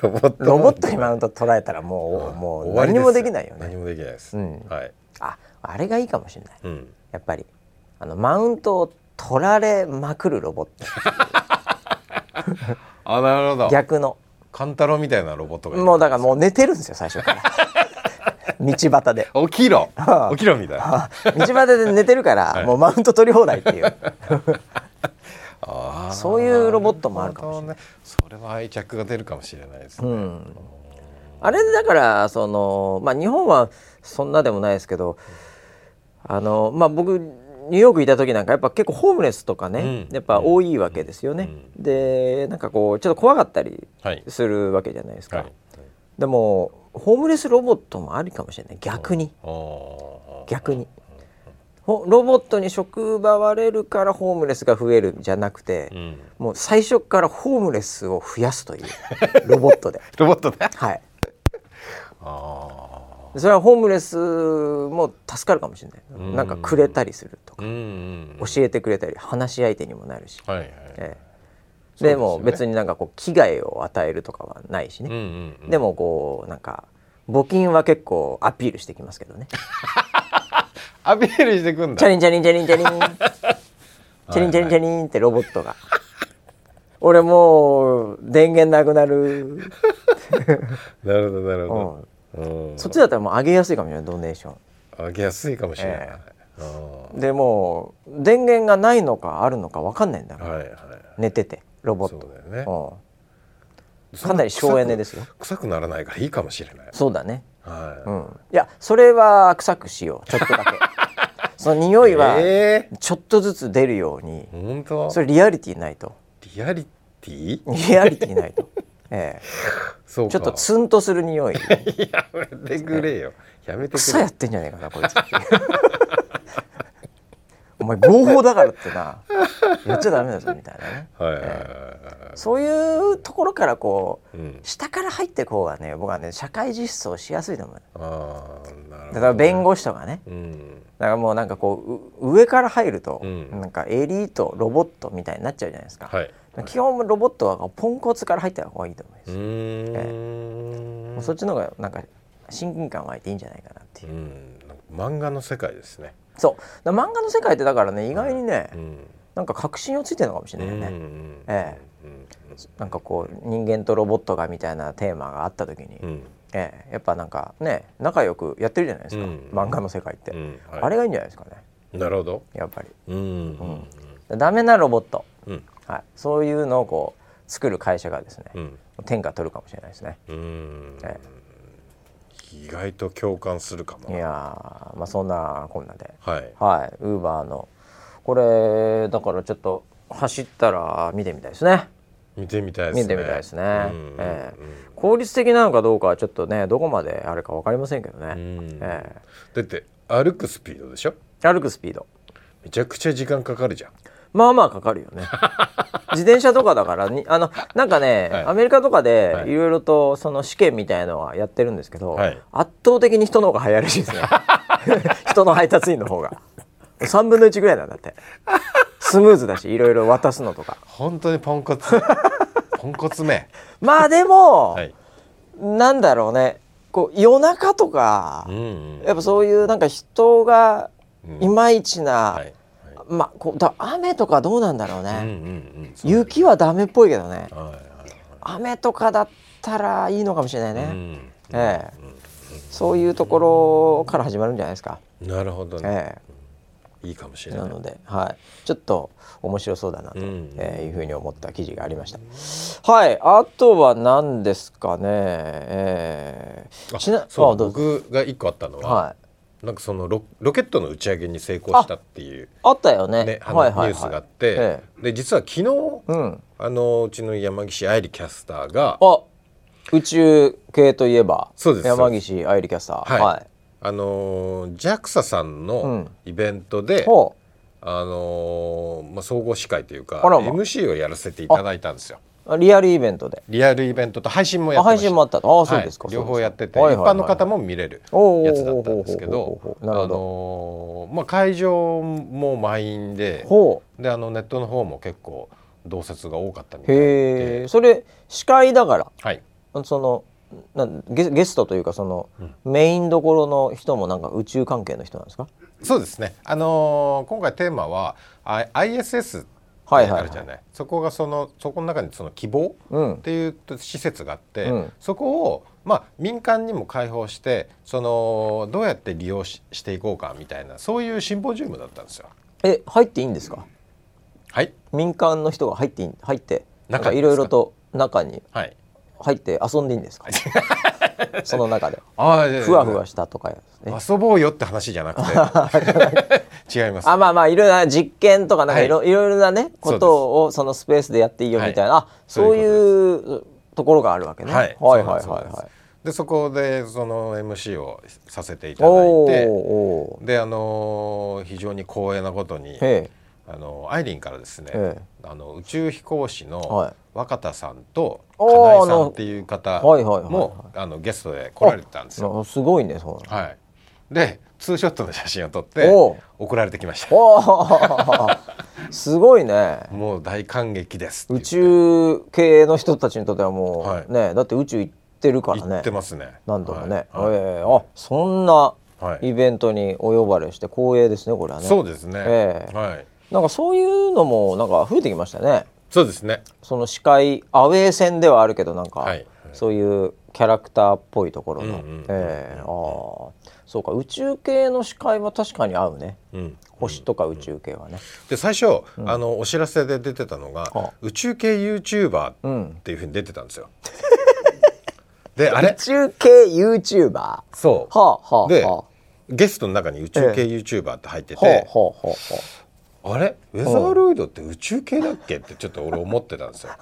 ロボットにマウント取られたらもう、もう何もできないよね。何もできないです。うん、はい。ああれがいいかもしれない、うん、やっぱり。あのマウントを取られまくるロボット。あなるほど。逆の。カンタロウみたいなロボットがもうだからもう寝てるんですよ最初から。道端で。起きろ。起きろみたいな。道端で寝てるから、はい、もうマウント取り放題っていう。そういうロボットもあるかもしれない、ね、それは愛着が出るかもしれないですね、うんあれだからそのまあ日本はそんなでもないですけどあのまあ僕ニューヨークいた時なんかやっぱ結構ホームレスとかね、うん、やっぱ多いわけですよね。うん、でなんかこうちょっと怖かったりするわけじゃないですか。はい。はい、でもホームレスロボットもありかもしれない。逆に。逆に。ロボットに職場割れるからホームレスが増えるじゃなくて、うん、もう最初からホームレスを増やすという。ロボットで。ロボットで？はい。あそれはホームレスも助かるかもしれない、うん、なんかくれたりするとか、うん、教えてくれたり話し相手にもなるし、はいはい。ええ、でも別になんかこう危害を与えるとかはないしね、うんうんうん、でもこうなんか募金は結構アピールしてきますけどね。アピールしてくんだ。チャリンチャリンチャリンチャリン。チャリンチャリンチャリンってロボットが。俺もう電源なくなる。なるほどなるほど、そっちだったらもう上げやすいかもしれないドネーション。上げやすいかもしれない、えー、でも電源がないのかあるのか分かんないんだろう、はいはい、寝ててロボット。そうだよね、かなり省エネですよ。臭くならないからいいかもしれない。そうだね。はい、うん、いやそれは臭くしよう。ちょっとだけ。その匂いはちょっとずつ出るように、えー、それリアリティないと。リアリティ？リアリティないとええ、そうちょっとツンとする匂い。やめてくれよ。やめてくれ。草やってんじゃないかなこいつ。お前合法だからってな。やっちゃダメだぞみたいなね、はいそういうところからこう、うん。下から入っていく方がね僕はね社会実装しやすいと思う。あーなるほどだから弁護士とかね。うん。だからもうなんかこうう上から入ると、うん。なんかエリートロボットみたいになっちゃうじゃないですか、はい基本ロボットはポンコツから入った方がいいと思います、うーん。もうそっちの方がなんか親近感湧いていいんじゃないかなっていう。う、ん。漫画の世界ですね。そう。漫画の世界ってだからね意外にね、うん。なんか確信をついてるのかもしれないね、うんえうんなんかこう人間とロボットがみたいなテーマがあった時に、うん。ええ。やっぱなんかね仲良くやってるじゃないですか、うん。漫画の世界って、うん。はい。あれがいいんじゃないですかね。なるほど。やっぱり。うん。ダメなロボット、うんはい、そういうのをこう作る会社がですね、うん。天下取るかもしれないですね。うん。え意外と共感するかもいやーまあそんなこんなで。はい。はい。ウーバーの。これだからちょっと走ったら見てみたいですね。見てみたいですね。見てみたいですね、うん。ええ。効率的なのかどうかはちょっとねどこまであるか分かりませんけどね、うん。えだって歩くスピードでしょ？え歩くスピード。めちゃくちゃ時間かかるじゃんまあまあかかるよね。自転車とかだからにあのなんかね、はい。アメリカとかではい。いろいろとその試験みたいのはやってるんですけど、はい。圧倒的に人の方が早いらしいですね。人の配達員の方が。3分の1ぐらいなんだって。スムーズだしいろいろ渡すのとか。本当にポンコツ。ポンコツめ。まあでも、はい。なんだろうね。こう夜中とか、うんやっぱそういうなんか人がうん。いまいちな、はいはいまあこうだ雨とかどうなんだろうね、うんうんうん。そう雪はダメっぽいけどね。はいはい雨とかだったらいいのかもしれないね、うん。ええ。そういうところから始まるんじゃないですか、なるほどね。えいいかもしえれなないので、はい、ちょっと面白そうだなと、うん。えーいうふうに思った記事がありました。はい。あとは何ですかね。えーあちなそう僕が一個あったのははいなんかそのロロケットの打ち上げに成功したっていうあったよね。ねあのはいはいはい。ニュースがあってえで実は昨日うん。あのうちの山岸愛理キャスターがあ宇宙系といえばそうです。山岸愛理キャスター。はい。はい。あの JAXA さんうのん。イベントでほあのまあ総合司会というかま。MC をやらせていただいたんですよ。うリアルイベントで。リアルイベントと配信もやあってました。配信もあったと。ああそうですか、はい両方やってて、はいはいはい。一般の方も見れるやつだったんですけどあのーまあ、会場も満員でほであのネットの方も結構同説が多かったみたいで。えそれ司会だから。はい。そのなんゲゲストというかその、メインどころの人もなんか宇宙関係の人なんですか？そうですね、あのー今回テーマはあ ISS はいはいはい。あるじゃない、そこがそのそこの中にその希望うん。っていう施設があって、うん。そこを、まあ、民間にも開放してそのどうやって利用ししていこうかみたいなそういうシンポジウムだったんですよ。え入っていいんですか？はい、民間の人が入って入って。なんかいろいろと中に。はい入って遊んでいいんですか？その中で。あふわふわしたとかや。ね遊ぼうよって話じゃなくて。違います。あまあまあいろいろな実験とかなんかいろ,、はい。い、ろいろなねことをそのスペースでやっていいよみたいな、あそういうところがあるわけね。はい。はいはいはいはい。でそこでその MC をさせていただいて。であのー非常に光栄なことにへあのアイリンからですね、えあの宇宙飛行士のはい。若田さんと金井さんっていう方もあのゲストで来られてたんですよ。えすごいねそうはい、でツーショットの写真を撮って送られてきました。すごいね。もう大感激です宇宙系の人たちにとってはもう、はい。ねだって宇宙行ってるから言ねってますね。何度もね、はい。はい。ええ。あそんなはい。イベントにお呼ばれして光栄ですねこれはね。そうですね。ええ。はい。なんかそういうのもなんか増えてきましたね。そうですね。その司会アウェー戦ではあるけどなんか、はい。そういうキャラクターっぽいところの、うんうんうんうん。ええ。ああ。そうか宇宙系の司会は確かに合うね。うん。星とか宇宙系はね、で最初、あのお知らせで出てたのが、はあ。宇宙系 YouTuber っうんていうふうに出てたんですよ。であれ？宇宙系 YouTuber はそあはあはあうではゲストの中に宇宙系え YouTuber って入ってあて、はあはあはあれ？ウェザーロイドって宇宙系だっけ？ってちょっと俺思ってたんですよ。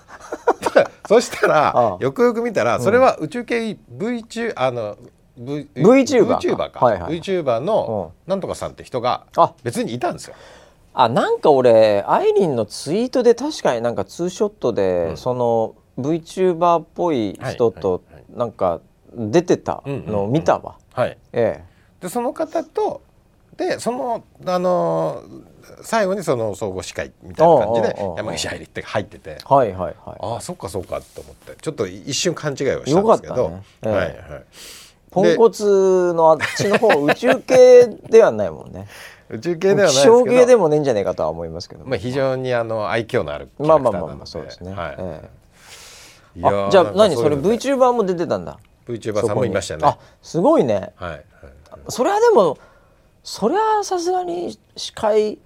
そしたあらあよくよく見たらそれは宇宙系 VTuber あの v VTuber か。VTuber か、はいはい。VTuber のなんとかさんって人があ。別にいたんですよ。あなんか俺アイリンのツイートで確かになんかツーショットで、うん、その VTuber っぽい人となんか出てたのを見たわ。でその方とでそのあの最後にその総合司会みたいな感じで山岸入りって入っててはいはいはい。ああそっかそっかと思ってちょっと一瞬勘違いをしたんですけど、ね。ええ、はいはい。ポンコツのあっちの方宇宙系ではないもんね。宇宙系ではないですけど系でもねえんじゃねえかとは思いますけどまあ非常にあの愛嬌のあるまあまあまあまあそうですね、はい。ええ、あじゃあ何それ？VTuber も出てたんだ。VTuber さんもいましたね。あすごいね、はい、はい、それはでもそりゃさすがに司会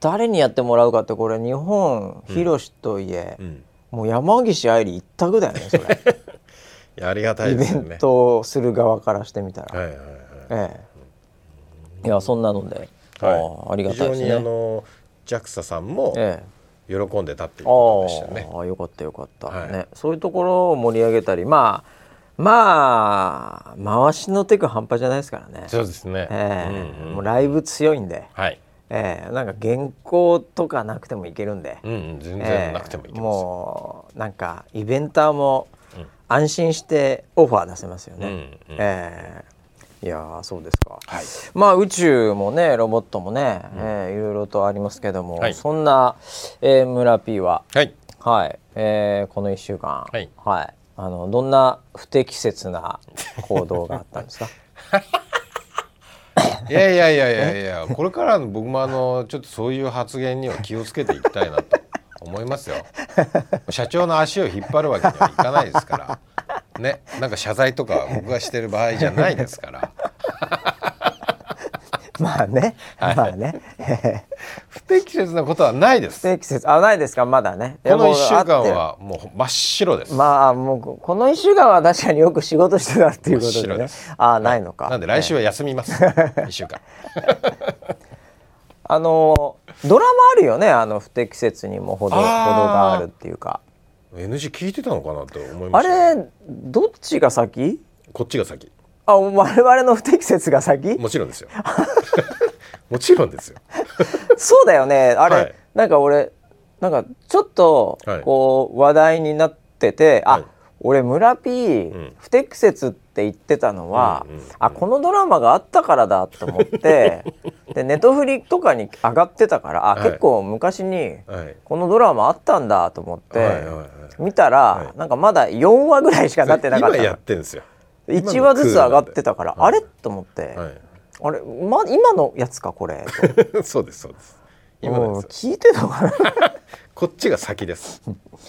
誰にやってもらうかってこれ日本広しといえ、うん、もう山岸愛理一択だよねそれ。いやありがたいですね。イベントをする側からしてみたら、はいはいはい。ええ、いやそんなので、はい、ありがたいですね。非常にあの JAXA さんも、ええ、喜んでたっていうことでしたね。ああよかったよかった、はい、ね、そういうところを盛り上げたりまあまあ回しのテク半端じゃないですからね。そうですね、えー、うんうん、もうライブ強いんで、はいえー、なんか原稿とかなくてもいけるんで、うんうん、全然なくてもいけます、えー、もうなんかイベンターも安心してオファー出せますよね、うんうん、えー、いやそうですか、はい、まあ宇宙もねロボットもね、うん、えー、いろいろとありますけども、はい、そんな、えー、村 P は。はい、はい。えー、この1週間。はい、はい。あのどんな不適切な行動があったんですか？いやいやいやいやいやこれからの僕もあのちょっとそういう発言には気をつけていきたいなと思いますよ。社長の足を引っ張るわけにはいかないですから。ね。なんか謝罪とか僕がしてる場合じゃないですから まあね、はい、まあね。不適切なことはないです。不適切。あないですか？まだね。この1週間はもう真っ白です。まあもうこの1週間は確かによく仕事してたっていうことでね。あないのか、なんで来週は休みます、ね、1週間。あのドラマあるよね？あの不適切にも程程があるっていうか。NG 聞いてたのかなと思いました、あれどっちが先？こっちが先あ我々の不適切が先？もちろんですよ。もちろんですよ。そうだよね。あれ、はい、なんか俺なんかちょっとこう話題になってて、はい、あ俺村 P、うん、不適切って言ってたのは、うんうんうん、あこのドラマがあったからだと思って でネトフリとかに上がってたからあ、はい、結構昔にこのドラマあったんだと思って、はいはいはい、見たら、はい、なんかまだ4話ぐらいしかなってなかった今やってんですよ1話ずつ上がってたから、あれ？と思って、あれ、ま、今のやつかこれ？そうですそうです今の聞いてたかな？こっちが先です。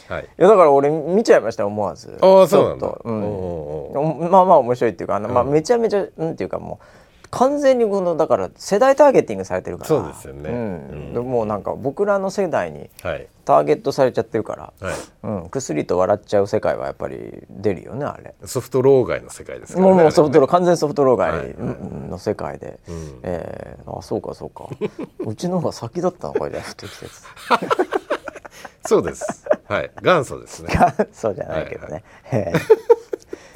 はい。いやだから俺見ちゃいました思わず。ああそうなんだ。うん。まあまあ面白いっていうかあの、まあめちゃめちゃなんていうかもう。完全にこのだから世代ターゲティングされてるから。そうですよね、うん。うん、もうなんか僕らの世代にターゲットされちゃってるから、はい。うん、薬と笑っちゃう世界はやっぱり出るよねあれ。ソフト老害の世界ですからねもうソフト完全ソフト老害の世界で、はいはい、えー、あそうかそうか。うちの方が先だったのかじゃ不適切。そうです。はい。元祖ですね。元祖じゃないけどね、はいはい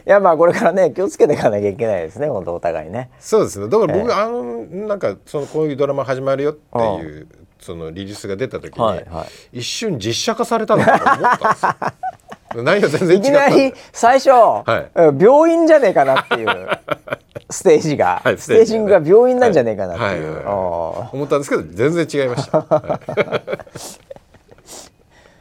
いやまあこれからね気をつけていかなきゃいけないですね本当お互いね。そうですね。だから僕、えー、あのなんかそのこういうドラマ始まるよっていうそのリリースが出た時に、はいはい、一瞬実写化されたのかと思ったんですよ。内容全然いきなり最初、はい、病院じゃねえかなっていう ステージが、はい、ステージングが病院なんじゃねえかなっていう、思ったんですけど全然違いました、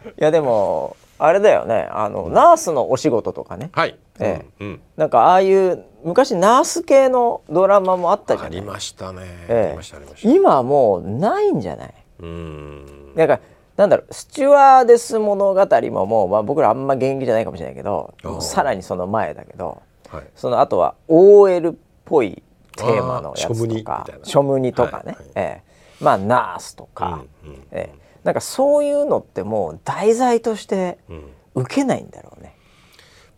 いやでもあれだよね。あの、ナースのお仕事とかね、はい。ええ、うん、なんかああいう昔ナース系のドラマもあったじゃない。ありましたね、ええ、今もうないんじゃない？うん。だからなんだろうスチュワーデス物語ももう、まあ、僕らあんま現役じゃないかもしれないけどさらにその前だけど、はい、そのあとは OL っぽいテーマのやつとかショムニとかね、はいはい、ええ、まあナースとか、うんうん、ええ、なんかそういうのってもう題材として受けないんだろうね。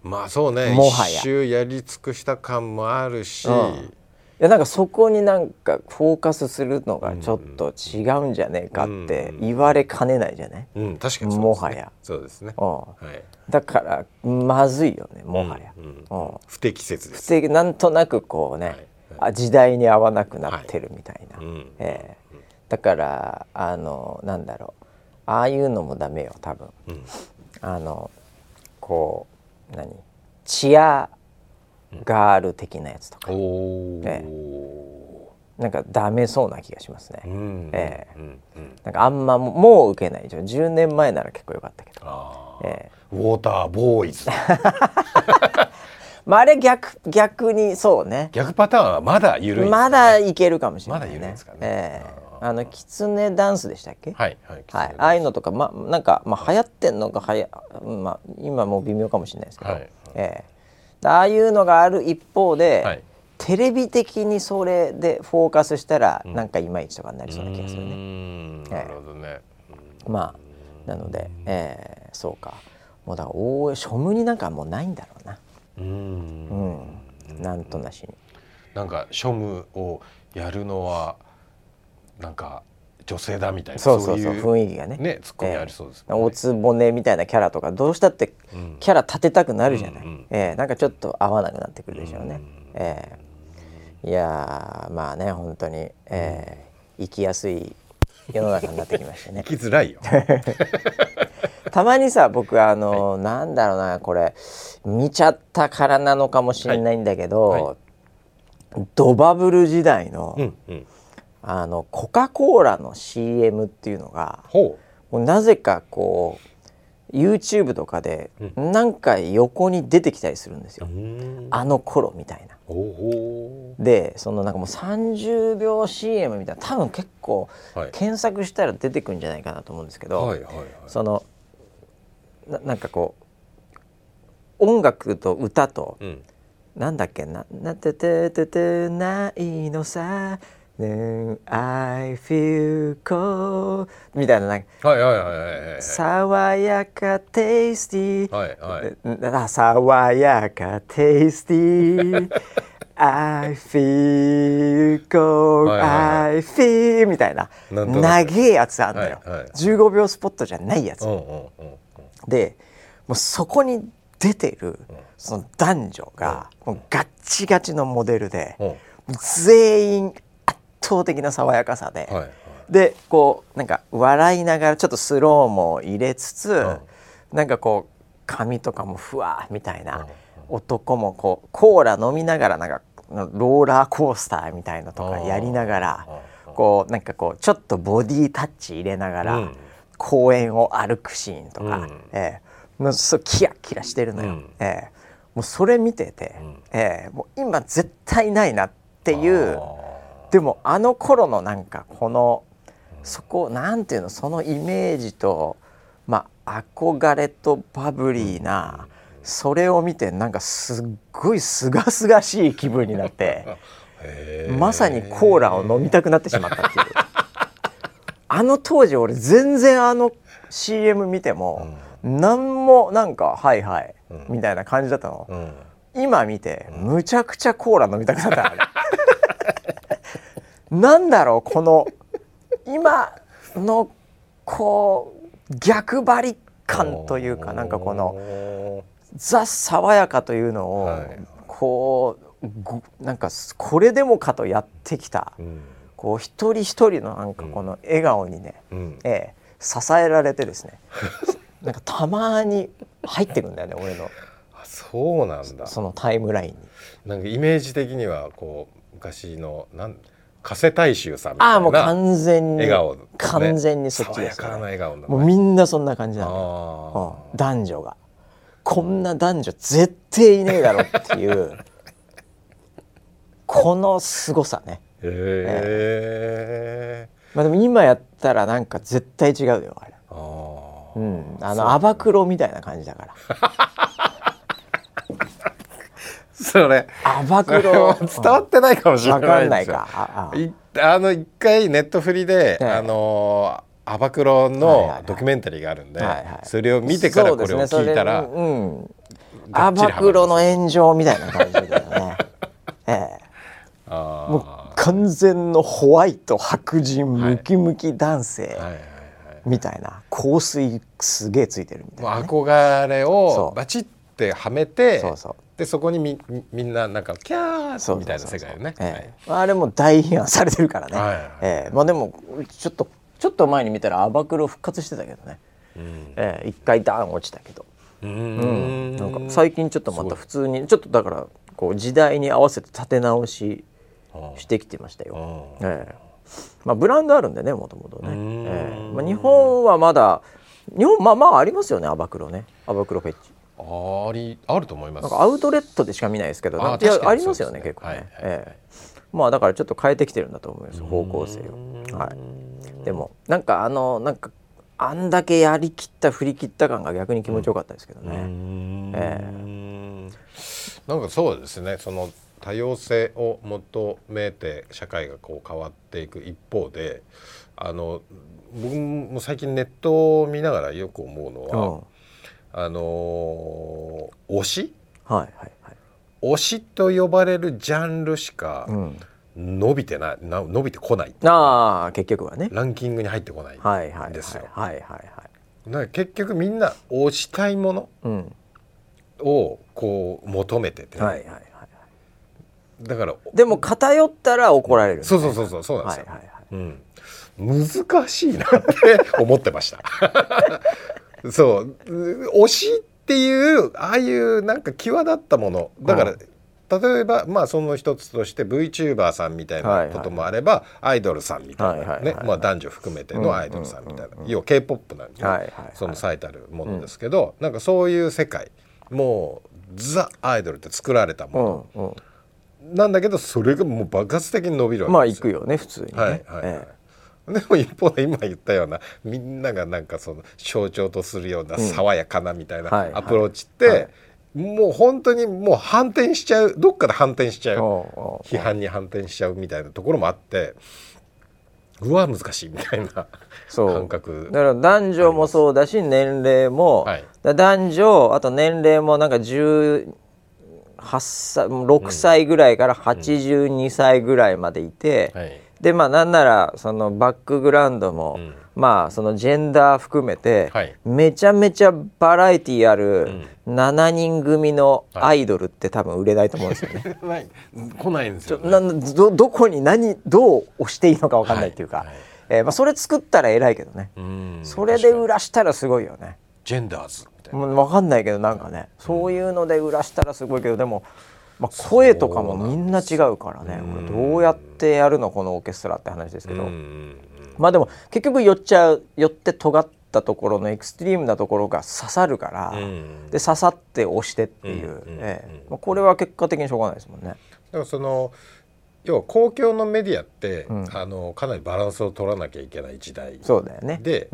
まあそうね。もはや。一周やり尽くした感もあるし、うん、いやなんかそこになんかフォーカスするのがちょっと違うんじゃねえかって言われかねないじゃない、うん、うん、確かに、ね、もはや。そうですね、はい、だからまずいよねもはや、うんうん、不適切です。不適なんとなくこうね、はい。はい、時代に合わなくなってるみたいな、はい、えーだからあのなんだろう。ああいうのもダメよ多分、うん。あのこう何？チアガール的なやつとか、おお、えなんかダメそうな気がしますね、うんええ。うんうん。なんかあんまもう受けない10年前なら結構良かったけど、ええ。ウォーターボーイズ。まああれ逆逆にそうね。逆パターンはまだ緩いね。まだいけるかもしれないね。まだ緩いですかね。ええあのキツネダンスでしたっけ？はいはいはい、ああいうのとか、ま、なんか、まあ、流行ってんのがはや、まあ、今もう微妙かもしれないですけど、はいええ。ああいうのがある一方で、はい。テレビ的にそれでフォーカスしたら、なんかいまいちとかになりそうな気がするうーね。んなるほどね、まあなので、ええそうか。もうだから大江庶務になんかもうないんだろうな、うん。うん、なんとなしに。なんか庶務をやるのはなんか女性だみたいなそうそうそうい雰囲気がね。ねツッコミありそうですもんね。おつぼねみたいなキャラとかどうしたってうん。キャラ立てたくなるじゃない、うんうんええなんかちょっと合わなくなってくるでしょうね、うん。ええ。いやーまあね本当に、ええ生きやすい世の中になってきましてね。生きづらいよ。たまにさ僕あの、なんだろうなこれ見ちゃったからなのかもしれないんだけど、はい。はドバブル時代の,、うんうんあのコカ・コーラの CM っていうのがほもうなぜかこう YouTube とかで何回横に出てきたりするんですよ、ううん。あの頃みたいな。でそのなんかもう30秒 CM みたいな多分結構はい。検索したら出てくるんじゃないかなと思うんですけど、はいはいはい。そのななんかこう音楽と歌と、うん。なんだっけな「なててててないのさ」ね I feel cold. みたいななんか。はいはいはいはいはい爽やかテイスティー、はいはい。爽やかテイスティー I feel cold、はいはいは I feel みたいな。長えやつあんのよ、はいはい。15秒スポットじゃないやつ、うんうんうんでもうそこに出てるその男女がもうガッチガチのモデルでうん。全員圧倒的な爽やかさで、はいはい。でこうなんか笑いながらちょっとスローも入れつつ、ん。なんかこう髪とかもふわーみたいな、男もこうコーラ飲みながらなんかローラーコースターみたいのとかやりながらこうなんかこうちょっとボディタッチ入れながら、うん。公園を歩くシーンとか、うん。ええ。もうそうキラキラしてるのよ、うん。ええ。もうそれ見てて、ん。ええ。もう今絶対ないなっていうあでもあの頃のなんかこのそこなんていうのそのイメージとまあ憧れとバブリーなそれを見てなんかすっごいすがすがしい気分になってまさにコーラを飲みたくなってしまったっていう。あの当時俺全然あの CM 見ても何もなんか「はいはい」みたいな感じだったの。うん。今見てむちゃくちゃコーラ飲みたくなったあれなんだろうこの今のこう逆張り感というかなんかこのザ・爽やかというのを、はい。こうごなんかこれでもかとやってきた、うん。こう一人一人のなんかこの笑顔にね、うん。ええ支えられてですね。なんかたまに入ってくんだよね俺の。あそうなんだ。そのタイムラインに。なんかイメージ的にはこう昔のなん加瀬大衆さんみたいな。ああもう完全に笑顔、ね、完全にそっちです爽やかな笑顔だもうみんなそんな感じなのうん。男女が。こんな男女絶対いねえだろっていう。この凄さね。ー。へえ。まあでも今やったらなんか絶対違うよあれ。あー。うん。あのアバクロみたいな感じだから それ。アバそれクロも伝わってないかもしれわないですよかんないか。あの一回ネットフリで、ええ。あのアバクロのはいドキュメンタリーがあるんで、それを見てからこれを聞いたら、そうん。がアバクロの炎上みたいな感じだよね。ええ。あー。もう完全のホワイト白人ムキムキ男性みたいな。香水すげえついてるみたいな、ね、憧れをバチッってはめてそうそうでそこにみみんななんかキャーみたいな世界よね、ええ。あれも大批判されてるからね、はい、ええ。まあでもちょっとちょっと前に見たらアバクロ復活してたけどね、うん、ええ、一回ダーン落ちたけど。うん、なんか最近ちょっとまた普通にちょっとだからこう時代に合わせて立て直ししてきてましたよ。ええ。まあ、ブランドあるんでねもともとね、ええ。まあ、日本はまだ日本まあまあありますよねアバクロね。アバクロフェッチ。ありあると思います。なんかアウトレットでしか見ないですけどあありますよね、ね、結構ね、はいはい、ええ。まあだからちょっと変えてきてるんだと思います方向性を。はい、でもなんかあのなんかあんだけやりきった振り切った感が逆に気持ちよかったですけどね。えー、なんかそうですね。その多様性を求めて社会がこう変わっていく一方であの僕も最近ネットを見ながらよく思うのは、うん、あの推し、はいはいはい、推しと呼ばれるジャンルしか、うん。伸びてないな伸びてこない。ああ結局はね。ランキングに入ってこないんですよ。はいはいはいだから結局みんな推したいものをこう求めてて、はいはいはいだからでも偏ったら怒られる、そうそうそうそうそうなんですよ。はいはいはい。うん、難しいなって思ってました。そう。推しっていうああいうなんか際立ったもの。だから、うん例えばまあその一つとして VTuber さんみたいなこともあれば、はいはい、アイドルさんみたいなね、まあ、男女含めてのアイドルさんみたいな、要は k p o p なんで、はいはい、その最たるものですけど、うん、なんかそういう世界もうザ・アイドルって作られたもの、うんうん、なんだけどそれがもう爆発的に伸びるわけですよ。まあいくよね普通にね。はいはい、ええでも一方で今言ったようなみんながなんかその象徴とするような爽やかなみたいなアプローチって、もう本当にもう反転しちゃうどっかで反転しちゃう批判に反転しちゃうみたいなところもあってうわ難しいみたいな感覚。だから男女もそうだし年齢も、はい、男女あと年齢もなんか18歳6歳ぐらいから82歳ぐらいまでいて、うんはい、でまあなんならそのバックグラウンドも、うん。まあそのジェンダー含めて、はい、めちゃめちゃバラエティーある7人組のアイドルって多分売れないと思うんですよね。はい、来ないんですよ、ね、どどこに何どう押していいのか分かんないっていうか、はいはい、えー、まあ、それ作ったら偉いけどね。それで売らしたらすごいよね。ジェンダーズみたいな。分かんないけどなんかね、そういうので売らしたらすごいけどでも。まあ、声とかもみんな違うからね。どうやってやるのこのオーケストラって話ですけど。まあでも結局寄っちゃう寄って尖ったところのエクストリームなところが刺さるから、うん、で刺さって押してっていう、ええ。まあ、これは結果的にしょうがないですもんね。だからその要は公共のメディアって、うん、あのかなりバランスを取らなきゃいけない時代そうだよね。で、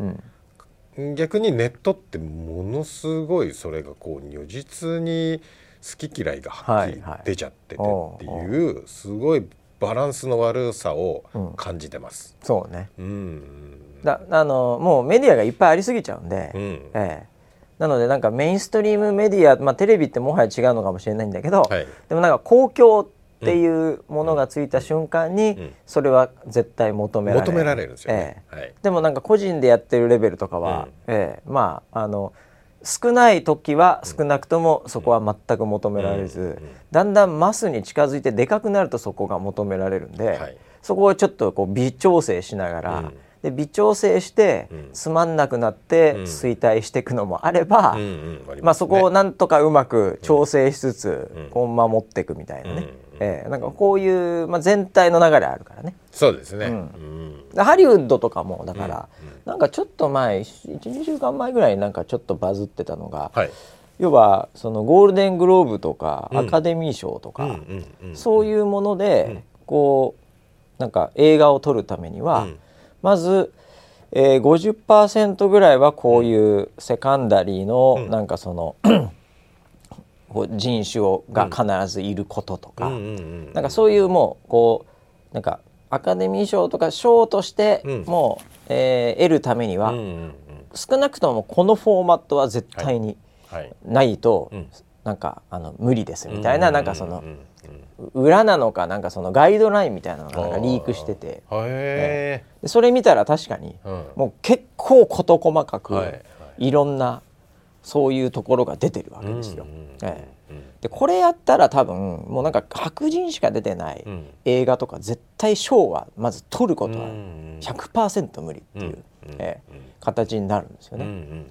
うん、逆にネットってものすごいそれがこう如実に好き嫌いがはっきり出ちゃっててっていうすごいバランスの悪さを感じてます。うん、そうね、うん、だあのもうメディアがいっぱいありすぎちゃうんで、うん、ええ、なのでなんかメインストリームメディア、まあ、テレビってもはや違うのかもしれないんだけど、はい、でもなんか公共っていうものがついた瞬間にそれは絶対求められる、求められるんですよ、ね、ええ。はい、でもなんか個人でやってるレベルとかは、ええ、まああの少ない時は少なくともそこは全く求められず、だんだんマスに近づいてでかくなるとそこが求められるんで、はい、そこをちょっとこう微調整しながら、うん、で微調整してつまんなくなって衰退していくのもあれば、まあ、そこをなんとかうまく調整しつつ、こう守っていくみたいなね、えー、なんかこういう、まあ、全体の流れあるからね。そうですね、ハリウッドとかもだから、なんかちょっと前12週間前ぐらいなんかちょっとバズってたのが、はい、要はそのゴールデングローブとか、アカデミー賞とか、そういうもので、こうなんか映画を撮るためには、まず、えー、50%ぐらいはこういうセカンダリーのなんかその、人種をが必ずいることとか、なんかそういうもうこうなんかアカデミー賞とか賞としてもう、えー、得るためには、少なくともこのフォーマットは絶対にない。と、はい。はい、なんかあの無理ですみたいな、なんかその、裏なのかなんかそのガイドラインみたいなのがリークしてて、えそれ見たら確かに、もう結構事細かく、い、ろんなそういうところが出てるわけですよ。ええ、でこれやったら多分もうなんか白人しか出てない映画とか絶対賞はまず取ることは100%無理っていう、ええ、形になるんですよね。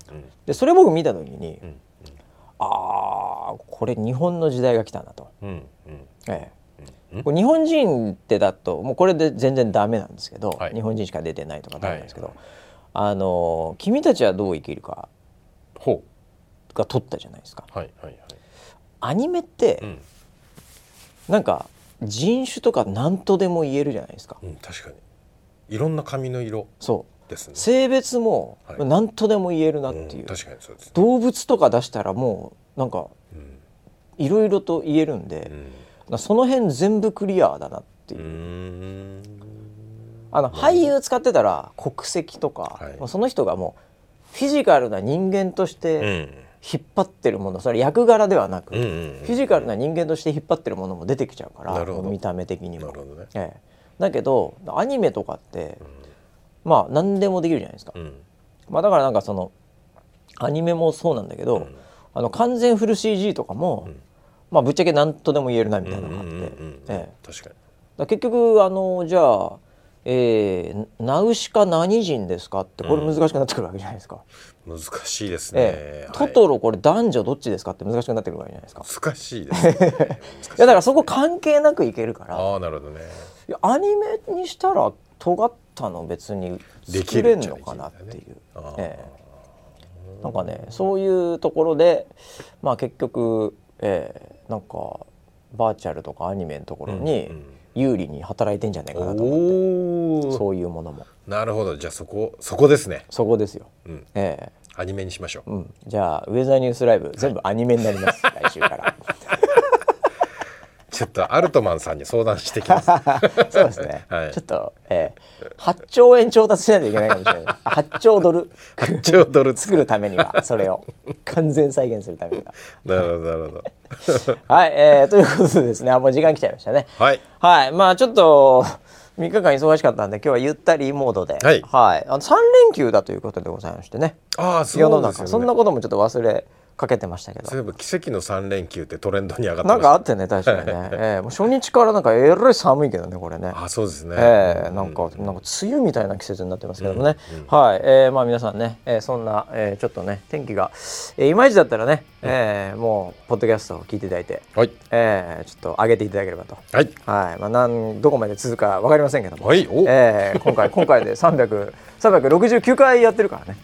でそれ僕見た時に、ああこれ日本の時代が来たなと。ええ。日本人ってだともうこれで全然ダメなんですけど、はい、日本人しか出てないとかダメなんですけど、はい、あの君たちはどう生きるかが取ったじゃないですか。はいはいはい、アニメって、うん、なんか人種とか何とでも言えるじゃないですか。うん、確かに。いろんな髪の色そう。です、ね、性別も何とでも言えるなっていう、うん、確かにそうです、ね、動物とか出したらもうなんかいろいろと言えるんで、その辺全部クリアだなっていう。あの俳優使ってたら国籍とか、はい、その人がもうフィジカルな人間として引っ張ってるものそれ役柄ではなく、フィジカルな人間として引っ張ってるものも出てきちゃうから見た目的にも。ね。ええ、だけどアニメとかって、うん、まあ何でもできるじゃないですか。うん、まあ、だからなんかそのアニメもそうなんだけど、うん、あの完全フル CG とかも、まあぶっちゃけ何とでも言えるなみたいなのがあって、ええ、確かに。結局あのじゃあえー、ナウシカ何人ですかってこれ難しくなってくるわけじゃないですか。難しいですね、えー、トトロこれ男女どっちですかって難しくなってくるわけじゃないですか。難しいです、ね、いやだからそこ関係なくいけるから。ああなるほどね。いやアニメにしたら尖ったの別に作れんのかなっていう。ねえー、なんかねそういうところでまあ結局、えー、なんかバーチャルとかアニメのところに、うんうん有利に働いてんじゃないかなと思って。そういうものも。なるほど。じゃあそこそこですね。そこですよ、うん、ええ。ー、アニメにしましょう、うん、じゃあウェザーニュースライブ、全部アニメになります。来週からちょっとアルトマンさんに相談してきます。そうですね、はい、ちょっと、えー、8兆円調達しないといけないかもしれない。8兆ドル。8兆ドル。作るためにはそれを。完全再現するためには。なるほどなるほど。はい、えー、ということでですねあもう時間来ちゃいましたね。はい、はい、まあちょっと3日間忙しかったんで今日はゆったりモードで、はい、はい、あの3連休だということでございましてね。ああそうですよ、ね、そんなこともちょっと忘れかけてましたけど。そういえば奇跡の3連休ってトレンドに上がってなんかあってね確かにね、えー、もう初日からなんかえらい寒いけどねこれね。あそうですね、えー、なんか、うん、なんか梅雨みたいな季節になってますけどもね、うんうん、はい、えー、まあ皆さんね、えー、そんな、えー、ちょっとね天気が、えー、いまいちだったらね、うん、えー、もうポッドキャストを聞いていただいて、はい。えー、ちょっと上げていただければと。はい、はい。まあ、なんどこまで続くか分かりませんけども、はい。えー、今回 今回で300 369回やってるからね。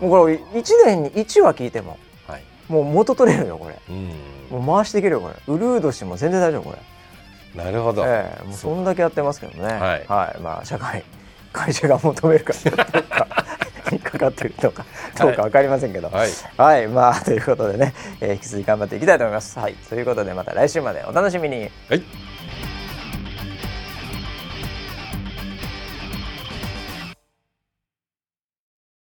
もうこれ1年に1話聞いてももう元取れるよこれ、うん、もう回していけるよこれ。ウルード氏も全然大丈夫これ。なるほど、えー、もうそんだけやってますけどね。はい、はい、まあ社会 会社が求めるかどうかにかかってるとかどうか分かりませんけど、はい、はい、まあということでね、えー、引き続き頑張っていきたいと思います。はい、ということでまた来週までお楽しみに。はい